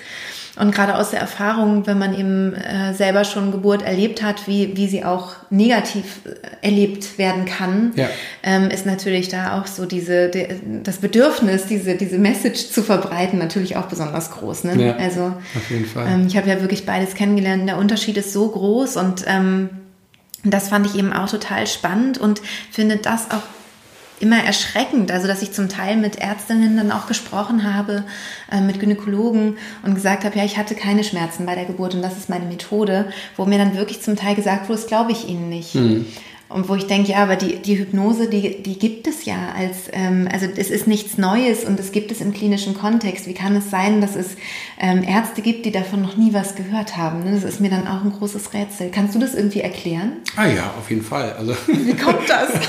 Und gerade aus der Erfahrung, wenn man eben äh, selber schon Geburt erlebt hat, wie, wie sie auch negativ äh, erlebt werden kann, ja. ähm, ist natürlich da auch so diese, de, das Bedürfnis, diese, diese Message zu verbreiten, natürlich auch besonders groß. Ne? Ja, also, auf jeden Fall. Ähm, ich habe ja wirklich beides kennengelernt. Der Unterschied ist so groß und ähm, das fand ich eben auch total spannend und finde das auch immer erschreckend, also dass ich zum Teil mit Ärztinnen dann auch gesprochen habe, äh, mit Gynäkologen und gesagt habe, ja, ich hatte keine Schmerzen bei der Geburt und das ist meine Methode, wo mir dann wirklich zum Teil gesagt wurde, das glaube ich Ihnen nicht. Mhm. Und wo ich denke, ja, aber die, die Hypnose, die, die gibt es ja als, ähm, also es ist nichts Neues und es gibt es im klinischen Kontext. Wie kann es sein, dass es ähm, Ärzte gibt, die davon noch nie was gehört haben? Ne? Das ist mir dann auch ein großes Rätsel. Kannst du das irgendwie erklären? Ah ja, auf jeden Fall. Also Wie kommt das?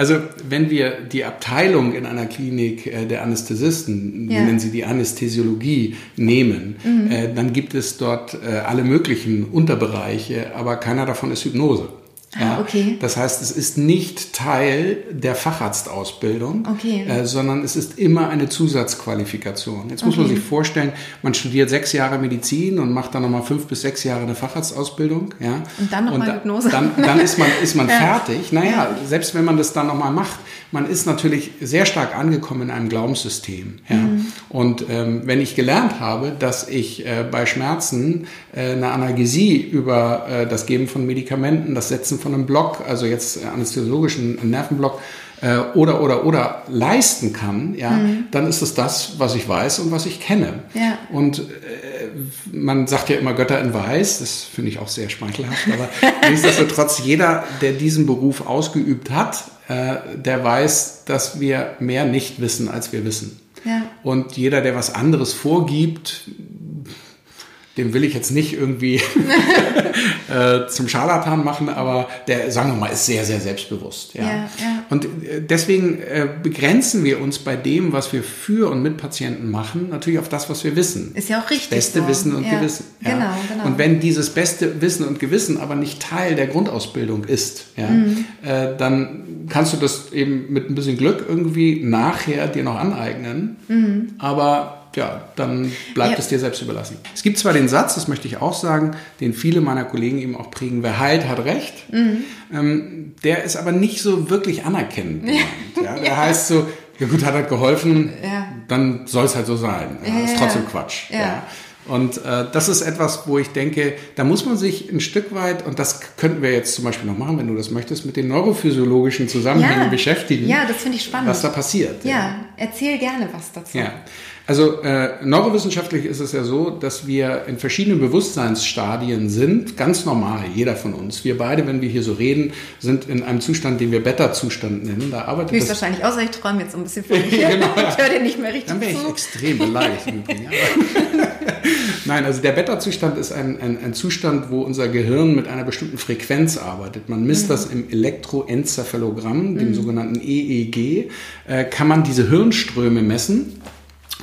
Also wenn wir die Abteilung in einer Klinik äh, der Anästhesisten, ja. nennen sie die Anästhesiologie, nehmen, mhm. äh, dann gibt es dort äh, alle möglichen Unterbereiche, aber keiner davon ist Hypnose. Ah, ja, okay. Das heißt, es ist nicht Teil der Facharztausbildung, okay. äh, sondern es ist immer eine Zusatzqualifikation. Jetzt muss okay. man sich vorstellen, man studiert sechs Jahre Medizin und macht dann nochmal fünf bis sechs Jahre eine Facharztausbildung. Ja? Und dann nochmal Hypnose. Dann, dann ist man, ist man ja. fertig. Naja, ja. selbst wenn man das dann nochmal macht, man ist natürlich sehr stark angekommen in einem Glaubenssystem. Ja? Mhm. Und ähm, wenn ich gelernt habe, dass ich äh, bei Schmerzen äh, eine Analgesie über äh, das Geben von Medikamenten, das Setzen von einem Block, also jetzt anästhesiologischen Nervenblock, äh, oder oder oder leisten kann, ja, mhm. dann ist es das, was ich weiß und was ich kenne. Ja. Und äh, man sagt ja immer Götter in Weiß, das finde ich auch sehr schmeichelhaft, aber nichtsdestotrotz jeder, der diesen Beruf ausgeübt hat, äh, der weiß, dass wir mehr nicht wissen, als wir wissen. Ja. Und jeder, der was anderes vorgibt, dem will ich jetzt nicht irgendwie äh, zum Scharlatan machen, aber der, sagen wir mal, ist sehr, sehr selbstbewusst. Ja. ja, ja. Und äh, deswegen äh, begrenzen wir uns bei dem, was wir für und mit Patienten machen, natürlich auf das, was wir wissen. Ist ja auch richtig. Beste so. Wissen und ja. Gewissen. Genau, genau. Und wenn dieses beste Wissen und Gewissen aber nicht Teil der Grundausbildung ist, ja, mhm. äh, dann kannst du das eben mit ein bisschen Glück irgendwie nachher dir noch aneignen. Mhm. Aber ja, dann bleibt ja. es dir selbst überlassen. Es gibt zwar den Satz, das möchte ich auch sagen, den viele meiner Kollegen eben auch prägen, wer heilt, hat recht. Mhm. Ähm, der ist aber nicht so wirklich anerkennend. Ja. Der ja. heißt so, ja gut, hat halt geholfen, dann soll es halt so sein. Ist trotzdem Quatsch. Und äh, das ist etwas, wo ich denke, da muss man sich ein Stück weit, und das könnten wir jetzt zum Beispiel noch machen, wenn du das möchtest, mit den neurophysiologischen Zusammenhängen ja. beschäftigen. Ja, das finde ich spannend. Was da passiert. Ja, ja, erzähl gerne was dazu. Ja. Also äh, neurowissenschaftlich ist es ja so, dass wir in verschiedenen Bewusstseinsstadien sind, ganz normal, jeder von uns. Wir beide, wenn wir hier so reden, sind in einem Zustand, den wir Beta-Zustand nennen. Da arbeitet Höchstwahrscheinlich, außer ich träume jetzt ein bisschen von mir. genau, ich höre dir nicht mehr richtig Dann wäre ich extrem beleidigt. Nein, also der Beta-Zustand ist ein, ein, ein, Zustand, wo unser Gehirn mit einer bestimmten Frequenz arbeitet. Man misst mhm. das im Elektroenzephalogramm, dem mhm. sogenannten EEG, äh, kann man diese Hirnströme messen.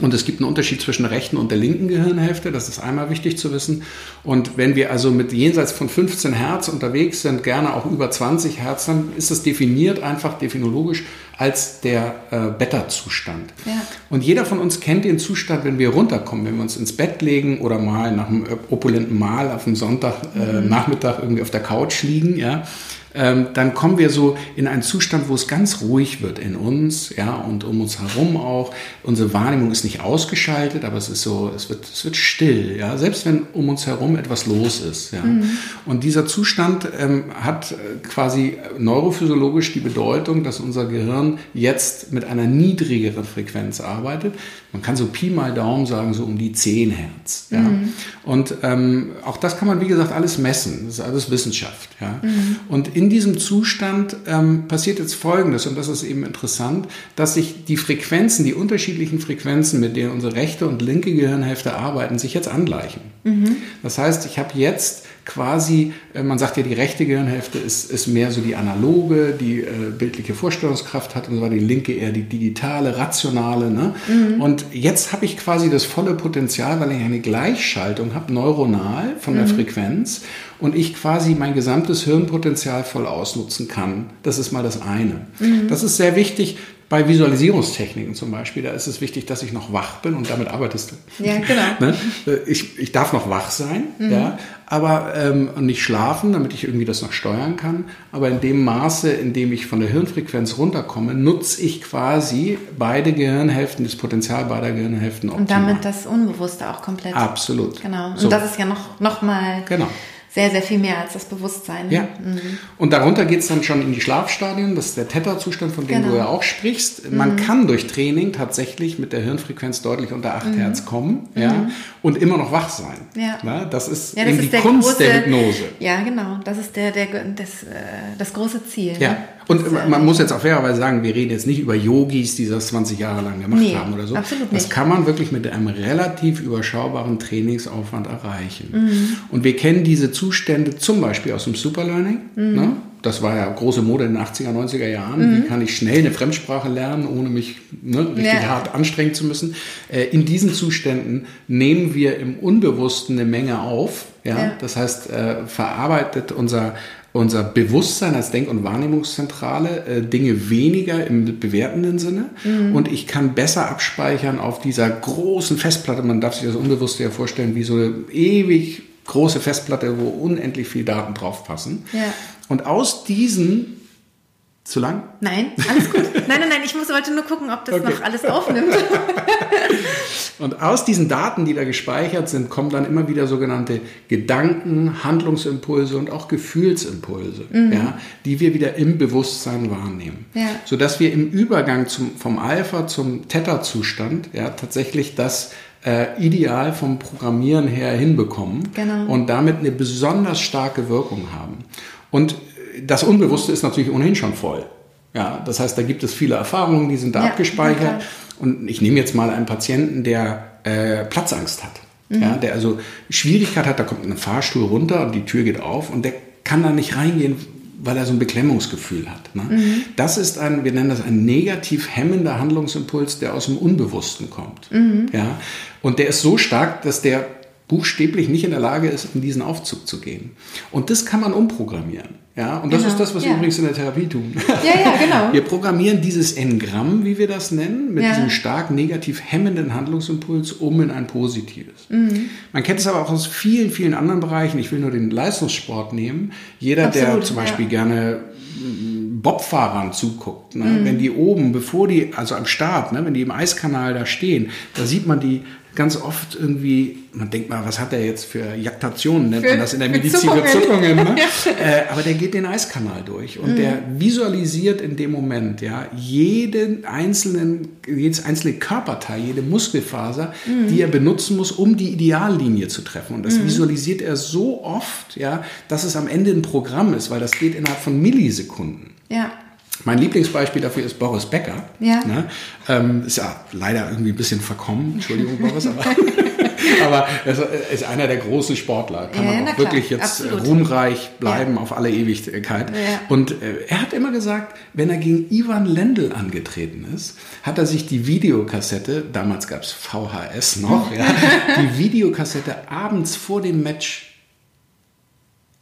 Und es gibt einen Unterschied zwischen der rechten und der linken Gehirnhälfte, das ist einmal wichtig zu wissen. Und wenn wir also mit jenseits von 15 Hertz unterwegs sind, gerne auch über 20 Hertz, dann ist es definiert einfach definologisch als der äh, Beta-Zustand. Ja. Und jeder von uns kennt den Zustand, wenn wir runterkommen, wenn wir uns ins Bett legen oder mal nach einem opulenten Mahl auf dem Sonntag äh, mhm. Nachmittag irgendwie auf der Couch liegen, ja ähm, dann kommen wir so in einen Zustand, wo es ganz ruhig wird in uns, ja, und um uns herum auch. Unsere Wahrnehmung ist nicht ausgeschaltet, aber es ist so, es wird, es wird still, ja, selbst wenn um uns herum etwas los ist, ja. Mhm. Und dieser Zustand ähm, hat äh, quasi neurophysiologisch die Bedeutung, dass unser Gehirn jetzt mit einer niedrigeren Frequenz arbeitet. Man kann so Pi mal Daumen sagen, so um die 10 Hertz, ja. Mhm. Und ähm, auch das kann man, wie gesagt, alles messen. Das ist alles Wissenschaft, ja. Mhm. Und in diesem Zustand ähm, passiert jetzt Folgendes, und das ist eben interessant, dass sich die Frequenzen, die unterschiedlichen Frequenzen, mit denen unsere rechte und linke Gehirnhälfte arbeiten, sich jetzt angleichen. Mhm. Das heißt, ich habe jetzt quasi, äh, man sagt ja, die rechte Gehirnhälfte ist, ist mehr so die analoge, die äh, bildliche Vorstellungskraft hat, und so war die linke eher die digitale, rationale. Ne? Mhm. Und jetzt habe ich quasi das volle Potenzial, weil ich eine Gleichschaltung habe, neuronal von mhm. der Frequenz und ich quasi mein gesamtes Hirnpotenzial voll ausnutzen kann. Das ist mal das eine. Mhm. Das ist sehr wichtig, bei Visualisierungstechniken zum Beispiel, da ist es wichtig, dass ich noch wach bin und damit arbeitest du. Ja, genau. ne? ich, ich darf noch wach sein, mhm. ja, aber ähm, nicht schlafen, damit ich irgendwie das noch steuern kann. Aber in dem Maße, in dem ich von der Hirnfrequenz runterkomme, nutze ich quasi beide Gehirnhälften, das Potenzial beider Gehirnhälften optimal. Und damit das Unbewusste auch komplett. Absolut. Genau. Und so. das ist ja noch, noch mal genau sehr, sehr viel mehr als das Bewusstsein. Ja. Mhm. Und darunter geht es dann schon in die Schlafstadien, das ist der Theta-Zustand, von dem genau. du ja auch sprichst. Man mhm. kann durch Training tatsächlich mit der Hirnfrequenz deutlich unter 8 mhm. Hertz kommen ja, mhm. und immer noch wach sein. Ja. ja das ist ja, das ist die der Kunst große, der Hypnose. Ja, genau. Das ist der, der, das, äh, das große Ziel. Ja. Ne? Und man muss jetzt auch fairerweise sagen, wir reden jetzt nicht über Yogis, die das 20 Jahre lang gemacht nee, haben oder so. Absolut nicht. Das kann man wirklich mit einem relativ überschaubaren Trainingsaufwand erreichen. Mhm. Und wir kennen diese Zustände zum Beispiel aus dem Superlearning. Mhm. Ne? Das war ja große Mode in den 80er, 90er Jahren. Mhm. Wie kann ich schnell eine Fremdsprache lernen, ohne mich ne, richtig ja. hart anstrengen zu müssen? Äh, in diesen Zuständen nehmen wir im Unbewussten eine Menge auf. Ja? ja. Das heißt, äh, verarbeitet unser unser Bewusstsein als Denk- und Wahrnehmungszentrale äh, Dinge weniger im bewertenden Sinne mhm. und ich kann besser abspeichern auf dieser großen Festplatte. Man darf sich das Unbewusste ja vorstellen wie so eine ewig große Festplatte, wo unendlich viel Daten drauf passen. Ja. Und aus diesen zu lang? Nein, alles gut. Nein, nein, nein, ich muss, wollte nur gucken, ob das okay. noch alles aufnimmt. Und aus diesen Daten, die da gespeichert sind, kommen dann immer wieder sogenannte Gedanken, Handlungsimpulse und auch Gefühlsimpulse, mhm. ja, die wir wieder im Bewusstsein wahrnehmen. Ja. Sodass wir im Übergang zum, vom Alpha zum Theta-Zustand ja, tatsächlich das äh, ideal vom Programmieren her hinbekommen genau. und damit eine besonders starke Wirkung haben. Und das Unbewusste ist natürlich ohnehin schon voll. Ja, das heißt, da gibt es viele Erfahrungen, die sind da ja, abgespeichert. Und ich nehme jetzt mal einen Patienten, der äh, Platzangst hat. Mhm. Ja, der also Schwierigkeit hat, da kommt ein Fahrstuhl runter und die Tür geht auf und der kann da nicht reingehen, weil er so ein Beklemmungsgefühl hat. Ne? Mhm. Das ist ein, wir nennen das ein negativ hemmender Handlungsimpuls, der aus dem Unbewussten kommt. Mhm. Ja? Und der ist so stark, dass der buchstäblich nicht in der Lage ist, in diesen Aufzug zu gehen. Und das kann man umprogrammieren. Ja, und das genau. ist das, was ja. wir übrigens in der Therapie tun. Ja, ja, genau. Wir programmieren dieses Engramm, wie wir das nennen, mit ja. diesem stark negativ hemmenden Handlungsimpuls um in ein positives. Mhm. Man kennt es aber auch aus vielen, vielen anderen Bereichen. Ich will nur den Leistungssport nehmen. Jeder, Absolut, der zum Beispiel ja. gerne mm, Bobfahrern zuguckt, ne? Mhm. wenn die oben, bevor die, also am Start, ne? wenn die im Eiskanal da stehen, da sieht man die ganz oft irgendwie, man denkt mal, was hat er jetzt für Jaktationen, nennt für, man das in der Medizin, für Zuckungen. Ne? äh, aber der geht den Eiskanal durch und mhm. der visualisiert in dem Moment ja jeden einzelnen, jedes einzelne Körperteil, jede Muskelfaser, mhm. die er benutzen muss, um die Ideallinie zu treffen. Und das mhm. visualisiert er so oft, ja, dass es am Ende ein Programm ist, weil das geht innerhalb von Millisekunden. Ja. Mein Lieblingsbeispiel dafür ist Boris Becker. Ja. Ne? Ähm, ist ja leider irgendwie ein bisschen verkommen. Entschuldigung, Boris, aber, aber er ist einer der großen Sportler. Kann ja, man auch wirklich jetzt Absolut. ruhmreich bleiben ja. auf alle Ewigkeit. Ja. Und äh, er hat immer gesagt, wenn er gegen Ivan Lendl angetreten ist, hat er sich die Videokassette, damals gab es VHS noch, die Videokassette abends vor dem Match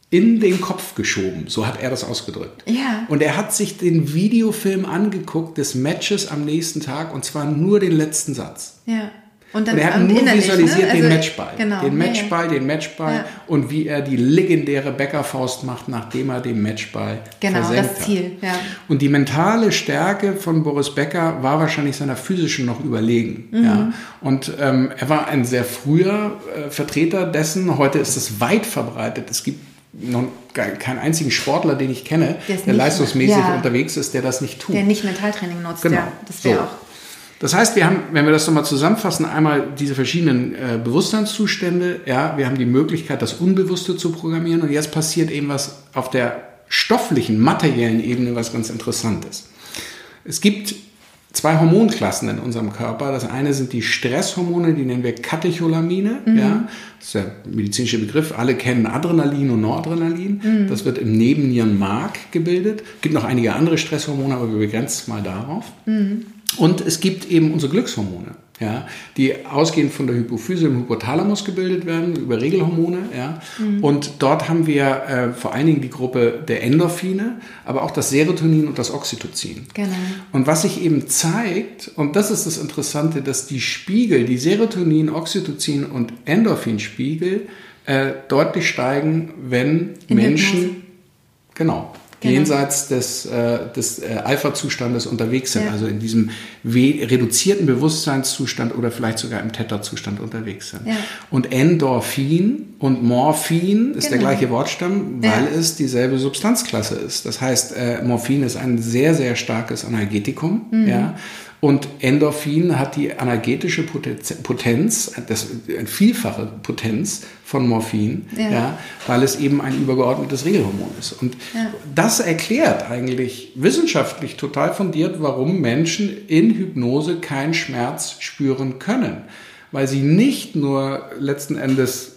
in den Kopf geschoben. So hat er das ausgedrückt. Ja. Und er hat sich den Videofilm angeguckt des Matches am nächsten Tag und zwar nur den letzten Satz. Ja. Und, dann, und er hat nur visualisiert ne? also, den Matchball. Genau. Den Matchball, ja, ja. den Matchball ja. und wie er die legendäre Bäckerfaust macht, nachdem er den Matchball genau, versenkt das Ziel. Ja. Und die mentale Stärke von Boris Becker war wahrscheinlich seiner physischen noch überlegen. Mhm. Ja. Und ähm, er war ein sehr früher äh, Vertreter dessen. Heute ist es weit verbreitet. Es gibt noch keinen einzigen Sportler, den ich kenne, der leistungsmäßig ja. unterwegs ist, der das nicht tut. Der nicht Mentaltraining nutzt, genau. ja. Das wäre so. auch. Das heißt, wir haben, wenn wir das nochmal zusammenfassen, einmal diese verschiedenen äh, Bewusstseinszustände, ja, wir haben die Möglichkeit, das Unbewusste zu programmieren und jetzt passiert eben was auf der stofflichen, materiellen Ebene, was ganz interessant ist. Es gibt zwei Hormonklassen in unserem Körper. Das eine sind die Stresshormone, die nennen wir Katecholamine. Mhm. Ja, das ist der medizinische Begriff. Alle kennen Adrenalin und Noradrenalin. Mhm. Das wird im Nebennierenmark gebildet. Es gibt noch einige andere Stresshormone, aber wir begrenzen es mal darauf. Mhm. Und es gibt eben unsere Glückshormone ja, die ausgehend von der Hypophyse im Hypothalamus gebildet werden, über Regelhormone. Ja. Mhm. Und dort haben wir äh, vor allen Dingen die Gruppe der Endorphine, aber auch das Serotonin und das Oxytocin. Genau. Und was sich eben zeigt, und das ist das Interessante, dass die Spiegel, die Serotonin, Oxytocin und Endorphinspiegel äh, deutlich steigen, wenn In Menschen, genau, genau. jenseits des, äh, des äh, Alpha-Zustandes unterwegs sind, ja. also in diesem reduzierten Bewusstseinszustand oder vielleicht sogar im Theta-Zustand unterwegs sind. Ja. Und Endorphin und Morphin ist genau. der gleiche Wortstamm, weil ja. es dieselbe Substanzklasse ist. Das heißt, äh, Morphin ist ein sehr, sehr starkes Analgetikum. Mhm. Ja? Und Endorphin hat die analgetische Potenz, das eine vielfache Potenz von Morphin, ja. ja. weil es eben ein übergeordnetes Regelhormon ist. Und ja. das erklärt eigentlich wissenschaftlich total fundiert, warum Menschen in Hypnose keinen Schmerz spüren können. Weil sie nicht nur letzten Endes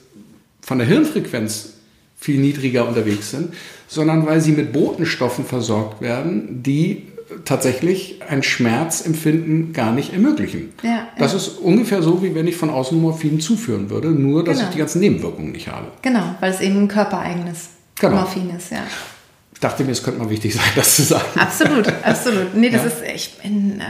von der Hirnfrequenz viel niedriger unterwegs sind, sondern weil sie mit Botenstoffen versorgt werden, die tatsächlich ein Schmerzempfinden gar nicht ermöglichen. Ja, das ist ungefähr so, wie wenn ich von außen Morphin zuführen würde, nur dass genau. ich die ganzen Nebenwirkungen nicht habe. Genau, weil es eben ein körpereigenes genau. Morphin ist, ja. Ich dachte mir, es könnte mal wichtig sein, das zu sagen. Absolut, absolut. Nee, das ja? ist, ich bin, äh,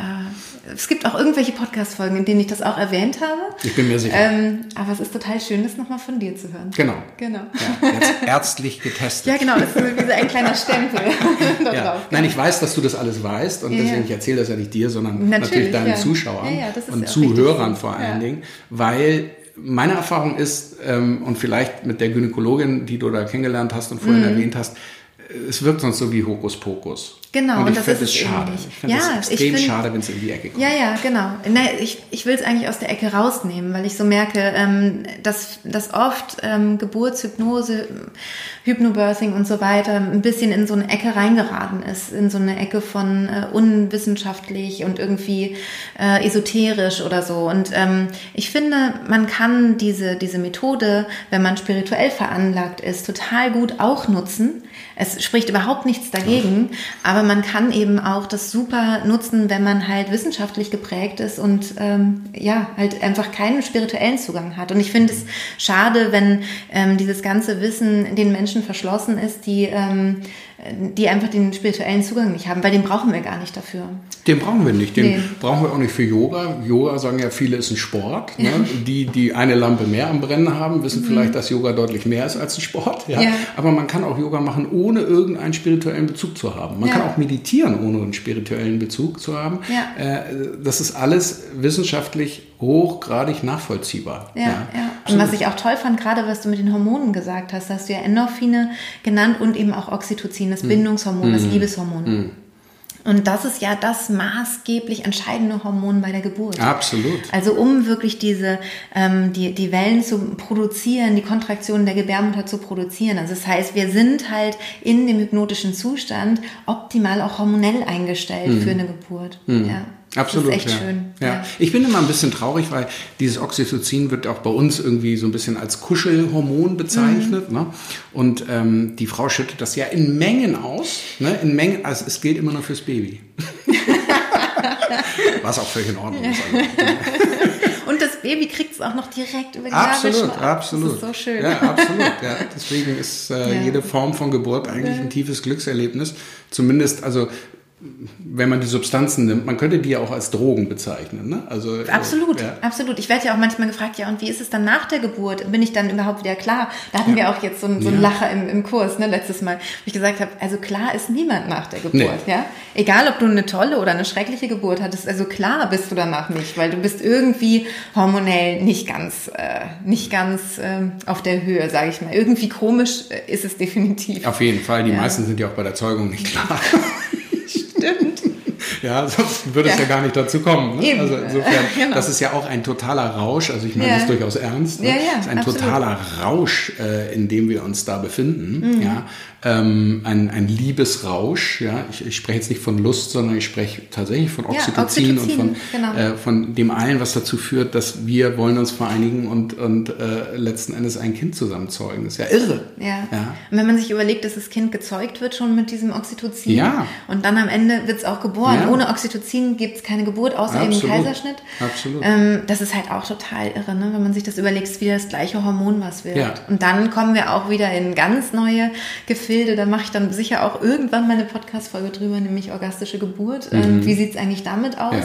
es gibt auch irgendwelche Podcast-Folgen, in denen ich das auch erwähnt habe. Ich bin mir sicher. Ähm, aber es ist total schön, das nochmal von dir zu hören. Genau. Genau. Ja, jetzt ärztlich getestet. ja, genau, das ist wie so ein kleiner Stempel ja. drauf. Nein, ich weiß, dass du das alles weißt und deswegen, ich erzähle das ja nicht dir, sondern natürlich, natürlich deinen Zuschauern und Zuhörern vor allen Dingen, weil meine Erfahrung ist, ähm, und vielleicht mit der Gynäkologin, die du da kennengelernt hast und vorhin mhm. erwähnt hast, es wirkt sonst so wie Hokuspokus. Genau, und, und ich das ist es schade. Ich finde Ja, es extrem find- schade, wenn es in die Ecke kommt. Ja, ja, genau. Ne, ich ich will es eigentlich aus der Ecke rausnehmen, weil ich so merke, ähm, dass, dass oft ähm, Geburtshypnose, Hypnobirthing und so weiter ein bisschen in so eine Ecke reingeraten ist, in so eine Ecke von äh, unwissenschaftlich und irgendwie äh, esoterisch oder so. Und ähm, ich finde, man kann diese, diese Methode, wenn man spirituell veranlagt ist, total gut auch nutzen. Es spricht überhaupt nichts dagegen, aber man kann eben auch das super nutzen, wenn man halt wissenschaftlich geprägt ist und ähm, ja, halt einfach keinen spirituellen Zugang hat. Und ich finde es schade, wenn ähm, dieses ganze Wissen den Menschen verschlossen ist, die, ähm, die einfach den spirituellen Zugang nicht haben, weil den brauchen wir gar nicht dafür. Den brauchen wir nicht. Den Nee. brauchen wir auch nicht für Yoga. Yoga sagen ja viele, ist ein Sport. Ne? Die, die eine Lampe mehr am Brennen haben, wissen vielleicht, dass Yoga deutlich mehr ist als ein Sport. Ja? Mhm. Ja. Aber man kann auch Yoga machen, ohne irgendeinen spirituellen Bezug zu haben. Man Ja. kann auch meditieren, ohne einen spirituellen Bezug zu haben. Ja. Äh, das ist alles wissenschaftlich hochgradig nachvollziehbar. Ja, ja. Und was ich auch toll fand, gerade was du mit den Hormonen gesagt hast, hast du ja Endorphine genannt und eben auch Oxytocin, das Bindungshormon, das Liebeshormon. Und das ist ja das maßgeblich entscheidende Hormon bei der Geburt. Absolut. Also um wirklich diese ähm, die, die Wellen zu produzieren, die Kontraktionen der Gebärmutter zu produzieren. Also das heißt, wir sind halt in dem hypnotischen Zustand optimal auch hormonell eingestellt für eine Geburt. Ja. Absolut. Das ist echt ja. schön. Ja. Ich bin immer ein bisschen traurig, weil dieses Oxytocin wird auch bei uns irgendwie so ein bisschen als Kuschelhormon bezeichnet. Ne? Und ähm, die Frau schüttet das ja in Mengen aus. Ne? In Mengen, also es gilt immer nur fürs Baby. Was auch völlig in Ordnung ist. Also. Und das Baby kriegt es auch noch direkt über die Absolut, absolut. Das ist so schön. Ja, absolut. Ja. Deswegen ist äh, Ja. jede Form von Geburt eigentlich ein tiefes Glückserlebnis. Zumindest, also wenn man die Substanzen nimmt, man könnte die ja auch als Drogen bezeichnen. Ne? Also, äh, Absolut, Ja. absolut. Ich werde ja auch manchmal gefragt, ja, und wie ist es dann nach der Geburt? Bin ich dann überhaupt wieder klar? Da hatten wir auch jetzt so einen, so einen Ja. Lacher im, im Kurs, ne, letztes Mal, wo ich gesagt habe, also klar ist niemand nach der Geburt, Nee. ja. Egal, ob du eine tolle oder eine schreckliche Geburt hattest, also klar bist du danach nicht, weil du bist irgendwie hormonell nicht ganz, äh, nicht ganz ähm, auf der Höhe, sage ich mal. Irgendwie komisch äh, ist es definitiv. Auf jeden Fall. Die Ja. meisten sind ja auch bei der Zeugung nicht klar. Stimmt. Ja, sonst würde es ja. Ja. gar nicht dazu kommen. Ne? Also insofern, Genau. das ist ja auch ein totaler Rausch. Also ich meine Ja. das durchaus ernst. Ne? Ja, ja, es ist ein absolut. totaler Rausch, äh, in dem wir uns da befinden. Mhm. Ja, ähm, ein, ein Liebesrausch. Ja, ich, ich spreche jetzt nicht von Lust, sondern ich spreche tatsächlich von Oxytocin, und Oxytocin, von genau. äh, von dem allen, was dazu führt, dass wir wollen uns vereinigen und und äh, letzten Endes ein Kind zusammen zeugen. Das ist ja irre. Ja. Ja. Und wenn man sich überlegt, dass das Kind gezeugt wird schon mit diesem Oxytocin Ja. und dann am Ende wird es auch geboren. Ja. Ohne Oxytocin gibt es keine Geburt, außer eben Absolut. Kaiserschnitt. Absolut. Ähm, das ist halt auch total irre, ne? wenn man sich das überlegt, wieder das gleiche Hormon, was. Ja. Und dann kommen wir auch wieder in ganz neue Gefilde. Da mache ich dann sicher auch irgendwann mal eine Podcast-Folge drüber, nämlich orgastische Geburt. Ähm, wie sieht es eigentlich damit aus? Mhm.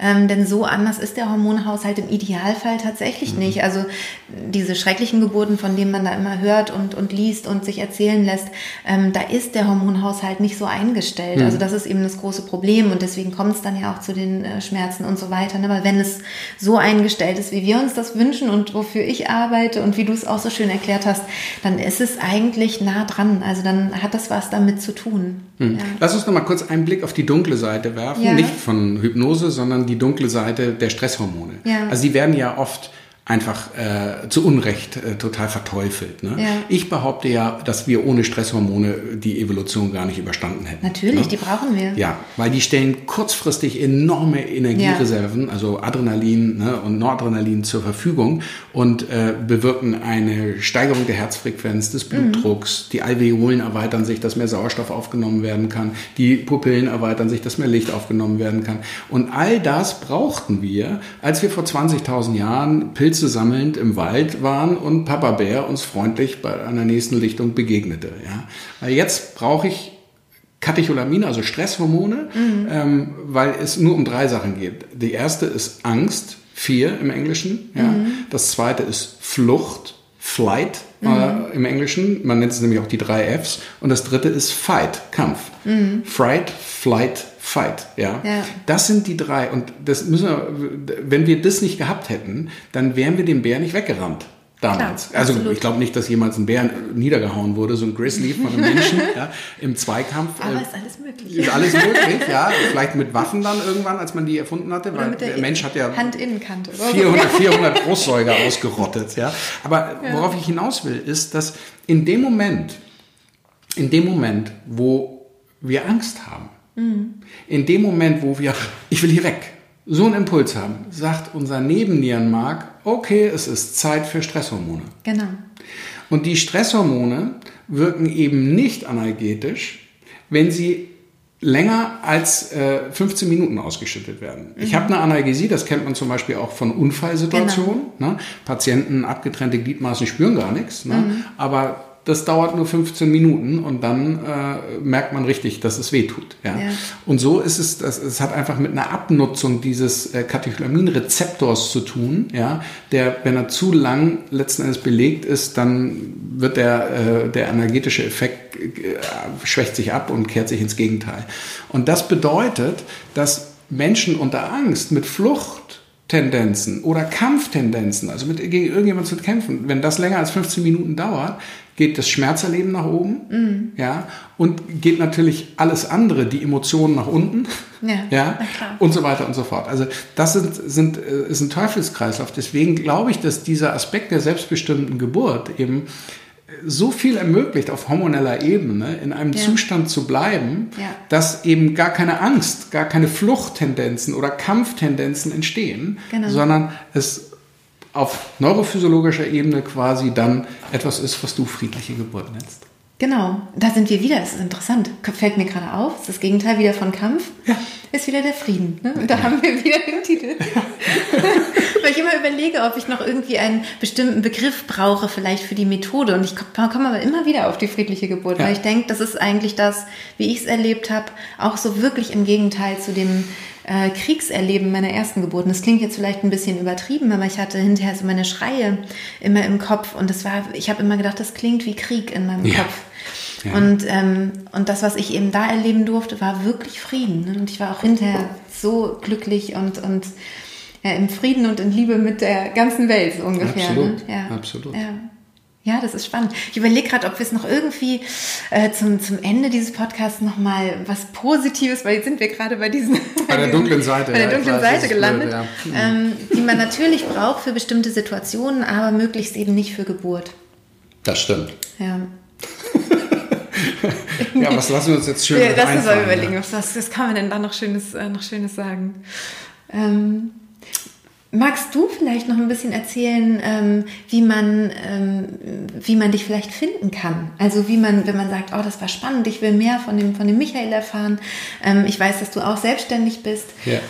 Ja. Ähm, denn so anders ist der Hormonhaushalt im Idealfall tatsächlich Mhm. nicht. Also diese schrecklichen Geburten, von denen man da immer hört und, und liest und sich erzählen lässt, ähm, da ist der Hormonhaushalt nicht so eingestellt. Mhm. Also das ist eben das große Problem und deswegen kommt es dann ja auch zu den äh, Schmerzen und so weiter. Ne? Weil wenn es so eingestellt ist, wie wir uns das wünschen und wofür ich arbeite und wie du es auch so schön erklärt hast, dann ist es eigentlich nah dran. Also dann hat das was damit zu tun. Ja. Lass uns noch mal kurz einen Blick auf die dunkle Seite werfen. Ja. Nicht von Hypnose, sondern die dunkle Seite der Stresshormone. Ja. Also die werden ja oft einfach äh, zu Unrecht äh, total verteufelt. Ne? Ja. Ich behaupte ja, dass wir ohne Stresshormone die Evolution gar nicht überstanden hätten. Natürlich, ne? die brauchen wir. Ja, weil die stellen kurzfristig enorme Energiereserven, also Adrenalin ne, und Noradrenalin zur Verfügung und äh, bewirken eine Steigerung der Herzfrequenz, des Blutdrucks. Die Alveolen erweitern sich, dass mehr Sauerstoff aufgenommen werden kann. Die Pupillen erweitern sich, dass mehr Licht aufgenommen werden kann. Und all das brauchten wir, als wir vor 20.000 Jahren Pilze sammelnd im Wald waren und Papa Bär uns freundlich bei einer nächsten Lichtung begegnete. Ja? Jetzt brauche ich Katecholamine, also Stresshormone, ähm, weil es nur um drei Sachen geht. Die erste ist Angst, Fear im Englischen. Ja. Das zweite ist Flucht, Flight äh, im Englischen. Man nennt es nämlich auch die drei Fs. Und das dritte ist Fight, Kampf. Fright, Flight, Fight. Ja. Ja. Das sind die drei. Und das müssen wir, wenn wir das nicht gehabt hätten, dann wären wir dem Bär nicht weggerannt. damals. Klar, also absolut. ich glaube nicht, dass jemals ein Bär niedergehauen wurde, so ein Grizzly von einem Menschen ja, im Zweikampf. Aber äh, ist alles möglich. Ist alles möglich, ja. Vielleicht mit Waffen dann irgendwann, als man die erfunden hatte, oder weil der, Mensch hat ja Handinnenkante 400, 400 Großsäuger ausgerottet. Ja. Aber worauf ich hinaus will, ist, dass in dem Moment, in dem Moment, wo wir Angst haben, mhm. in dem Moment, wo wir, ich will hier weg, so einen Impuls haben, sagt unser Nebennierenmark, okay, es ist Zeit für Stresshormone. Genau. Und die Stresshormone wirken eben nicht analgetisch, wenn sie länger als äh, 15 Minuten ausgeschüttet werden. Mhm. Ich habe eine Analgesie, das kennt man zum Beispiel auch von Unfallsituationen. Genau. Ne? Patienten abgetrennte Gliedmaßen spüren gar nichts, ne? Mhm. aber das dauert nur 15 Minuten und dann äh, merkt man richtig, dass es weh tut. Ja? ja. Und so ist es, das, es hat einfach mit einer Abnutzung dieses äh, Katecholamin-Rezeptors zu tun, ja? der, wenn er zu lang letzten Endes belegt ist, dann wird der, äh, der energetische Effekt äh, schwächt sich ab und kehrt sich ins Gegenteil. Und das bedeutet, dass Menschen unter Angst mit Flucht Tendenzen oder Kampftendenzen, also mit gegen irgendjemand zu kämpfen, wenn das länger als 15 Minuten dauert, geht das Schmerzerleben nach oben, mhm. ja, und geht natürlich alles andere, die Emotionen nach unten, ja, ja und so weiter und so fort. Also das sind, sind, äh, ist ein Teufelskreislauf. Deswegen glaube ich, dass dieser Aspekt der selbstbestimmten Geburt eben so viel ermöglicht auf hormoneller Ebene in einem ja. Zustand zu bleiben, ja. dass eben gar keine Angst, gar keine Fluchttendenzen oder Kampftendenzen entstehen, genau. sondern es auf neurophysiologischer Ebene quasi dann etwas ist, was du friedliche Geburt nennst. Genau, da sind wir wieder. Das ist interessant. Fällt mir gerade auf. Das, ist das Gegenteil wieder von Kampf. Ja. Ist wieder der Frieden. Ne? Und da ja. haben wir wieder den Titel. Weil ich immer überlege, ob ich noch irgendwie einen bestimmten Begriff brauche, vielleicht für die Methode. Und ich komme aber immer wieder auf die friedliche Geburt, ja. weil ich denke, das ist eigentlich das, wie ich es erlebt habe, auch so wirklich im Gegenteil zu dem äh, Kriegserleben meiner ersten Geburt. Und das klingt jetzt vielleicht ein bisschen übertrieben, aber ich hatte hinterher so meine Schreie immer im Kopf und das war, ich habe immer gedacht, das klingt wie Krieg in meinem ja. Kopf. Ja. Und, ähm, und das, was ich eben da erleben durfte, war wirklich Frieden. Ne? Und ich war auch hinterher so glücklich und, und ja, im Frieden und in Liebe mit der ganzen Welt so ungefähr. Absolut. Ne? Ja. Absolut. Ja. Ja, das ist spannend. Ich überlege gerade, ob wir es noch irgendwie äh, zum, zum Ende dieses Podcasts nochmal was Positives, weil jetzt sind wir gerade bei diesen bei der dunklen Seite, bei der dunklen weiß, Seite gelandet, blöd, ja. ähm, die man natürlich braucht für bestimmte Situationen, aber möglichst eben nicht für Geburt. Das stimmt. Ja. ja, was lassen wir uns jetzt schön ja, Lass uns mal überlegen, was, was kann man denn da noch Schönes, äh, noch Schönes sagen? Ähm, Magst du vielleicht noch ein bisschen erzählen, ähm, wie, man, ähm, wie man dich vielleicht finden kann? Also wie man, wenn man sagt, oh, das war spannend, ich will mehr von dem, von dem Michael erfahren. Ähm, ich weiß, dass du auch selbstständig bist ja.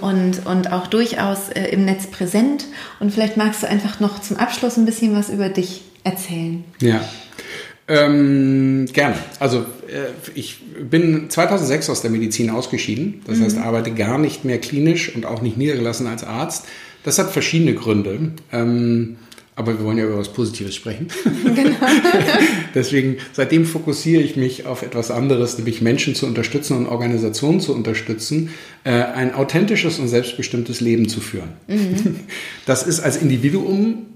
Und, und auch durchaus äh, im Netz präsent. Und vielleicht magst du einfach noch zum Abschluss ein bisschen was über dich erzählen. Ja. Ähm, gerne. Also äh, ich bin 2006 aus der Medizin ausgeschieden. Das mhm. heißt, arbeite gar nicht mehr klinisch und auch nicht niedergelassen als Arzt. Das hat verschiedene Gründe. Ähm, aber wir wollen ja über was Positives sprechen. Genau. Deswegen, seitdem fokussiere ich mich auf etwas anderes, nämlich Menschen zu unterstützen und Organisationen zu unterstützen, äh, ein authentisches und selbstbestimmtes Leben zu führen. Mhm. Das ist als Individuum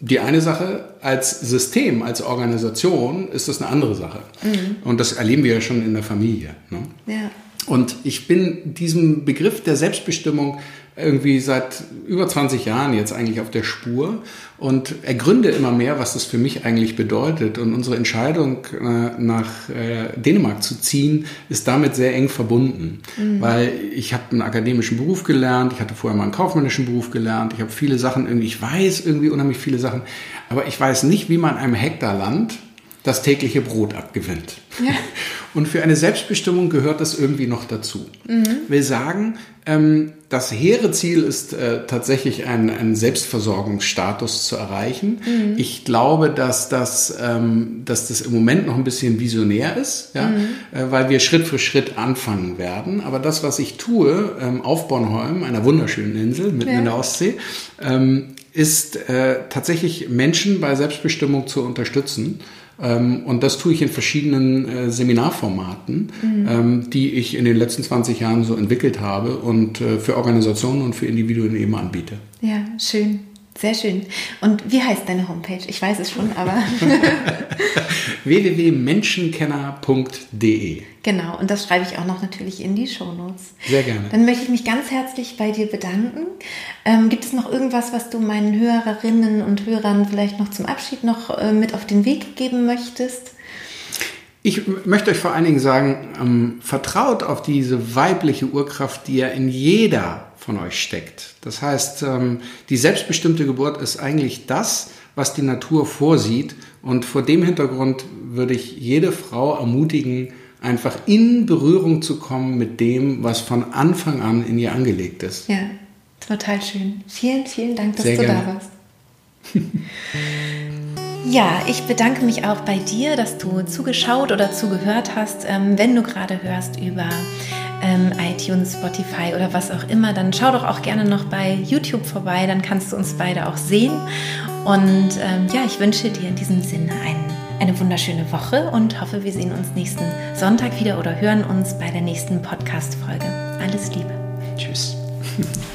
die eine Sache, als System, als Organisation ist das eine andere Sache. Mhm. Und das erleben wir ja schon in der Familie. Ne? Ja. Und ich bin diesem Begriff der Selbstbestimmung irgendwie seit über 20 Jahren jetzt eigentlich auf der Spur und ergründe immer mehr, was das für mich eigentlich bedeutet. Und unsere Entscheidung, äh, nach äh, Dänemark zu ziehen, ist damit sehr eng verbunden, mhm. weil ich habe einen akademischen Beruf gelernt, ich hatte vorher mal einen kaufmännischen Beruf gelernt, ich habe viele Sachen irgendwie, ich weiß irgendwie unheimlich viele Sachen, aber ich weiß nicht, wie man einem Hektarland das tägliche Brot abgewinnt. Ja. Und für eine Selbstbestimmung gehört das irgendwie noch dazu. Mhm. Will sagen, ähm, das hehre Ziel ist äh, tatsächlich einen, einen Selbstversorgungsstatus zu erreichen. Mhm. Ich glaube, dass das, ähm, dass das im Moment noch ein bisschen visionär ist, ja? Mhm. Äh, weil wir Schritt für Schritt anfangen werden. Aber das, was ich tue ähm, auf Bornholm, einer wunderschönen Insel mitten ja. in der Ostsee, ähm, ist äh, tatsächlich Menschen bei Selbstbestimmung zu unterstützen. Ähm, und das tue ich in verschiedenen äh, Seminarformaten, mhm. Ähm, die ich in den letzten 20 Jahren so entwickelt habe und äh, für Organisationen und für Individuen eben anbiete. Ja, schön. Sehr schön. Und wie heißt deine Homepage? Ich weiß es schon, aber. www.menschenkenner.de Genau, und das schreibe ich auch noch natürlich in die Shownotes. Sehr gerne. Dann möchte ich mich ganz herzlich bei dir bedanken. Ähm, gibt es noch irgendwas, was du meinen Hörerinnen und Hörern vielleicht noch zum Abschied noch äh, mit auf den Weg geben möchtest? Ich möchte euch vor allen Dingen sagen, ähm, vertraut auf diese weibliche Urkraft, die ja in jeder von euch steckt. Das heißt, ähm, die selbstbestimmte Geburt ist eigentlich das, was die Natur vorsieht. Und vor dem Hintergrund würde ich jede Frau ermutigen, einfach in Berührung zu kommen mit dem, was von Anfang an in ihr angelegt ist. Ja, total schön. Vielen, vielen Dank, dass Sehr du gerne. da warst. Ja, ich bedanke mich auch bei dir, dass du zugeschaut oder zugehört hast. Ähm, wenn du gerade hörst über ähm, iTunes, Spotify oder was auch immer, dann schau doch auch gerne noch bei YouTube vorbei, dann kannst du uns beide auch sehen. Und ähm, ja, ich wünsche dir in diesem Sinne ein, eine wunderschöne Woche und hoffe, wir sehen uns nächsten Sonntag wieder oder hören uns bei der nächsten Podcast-Folge. Alles Liebe. Tschüss.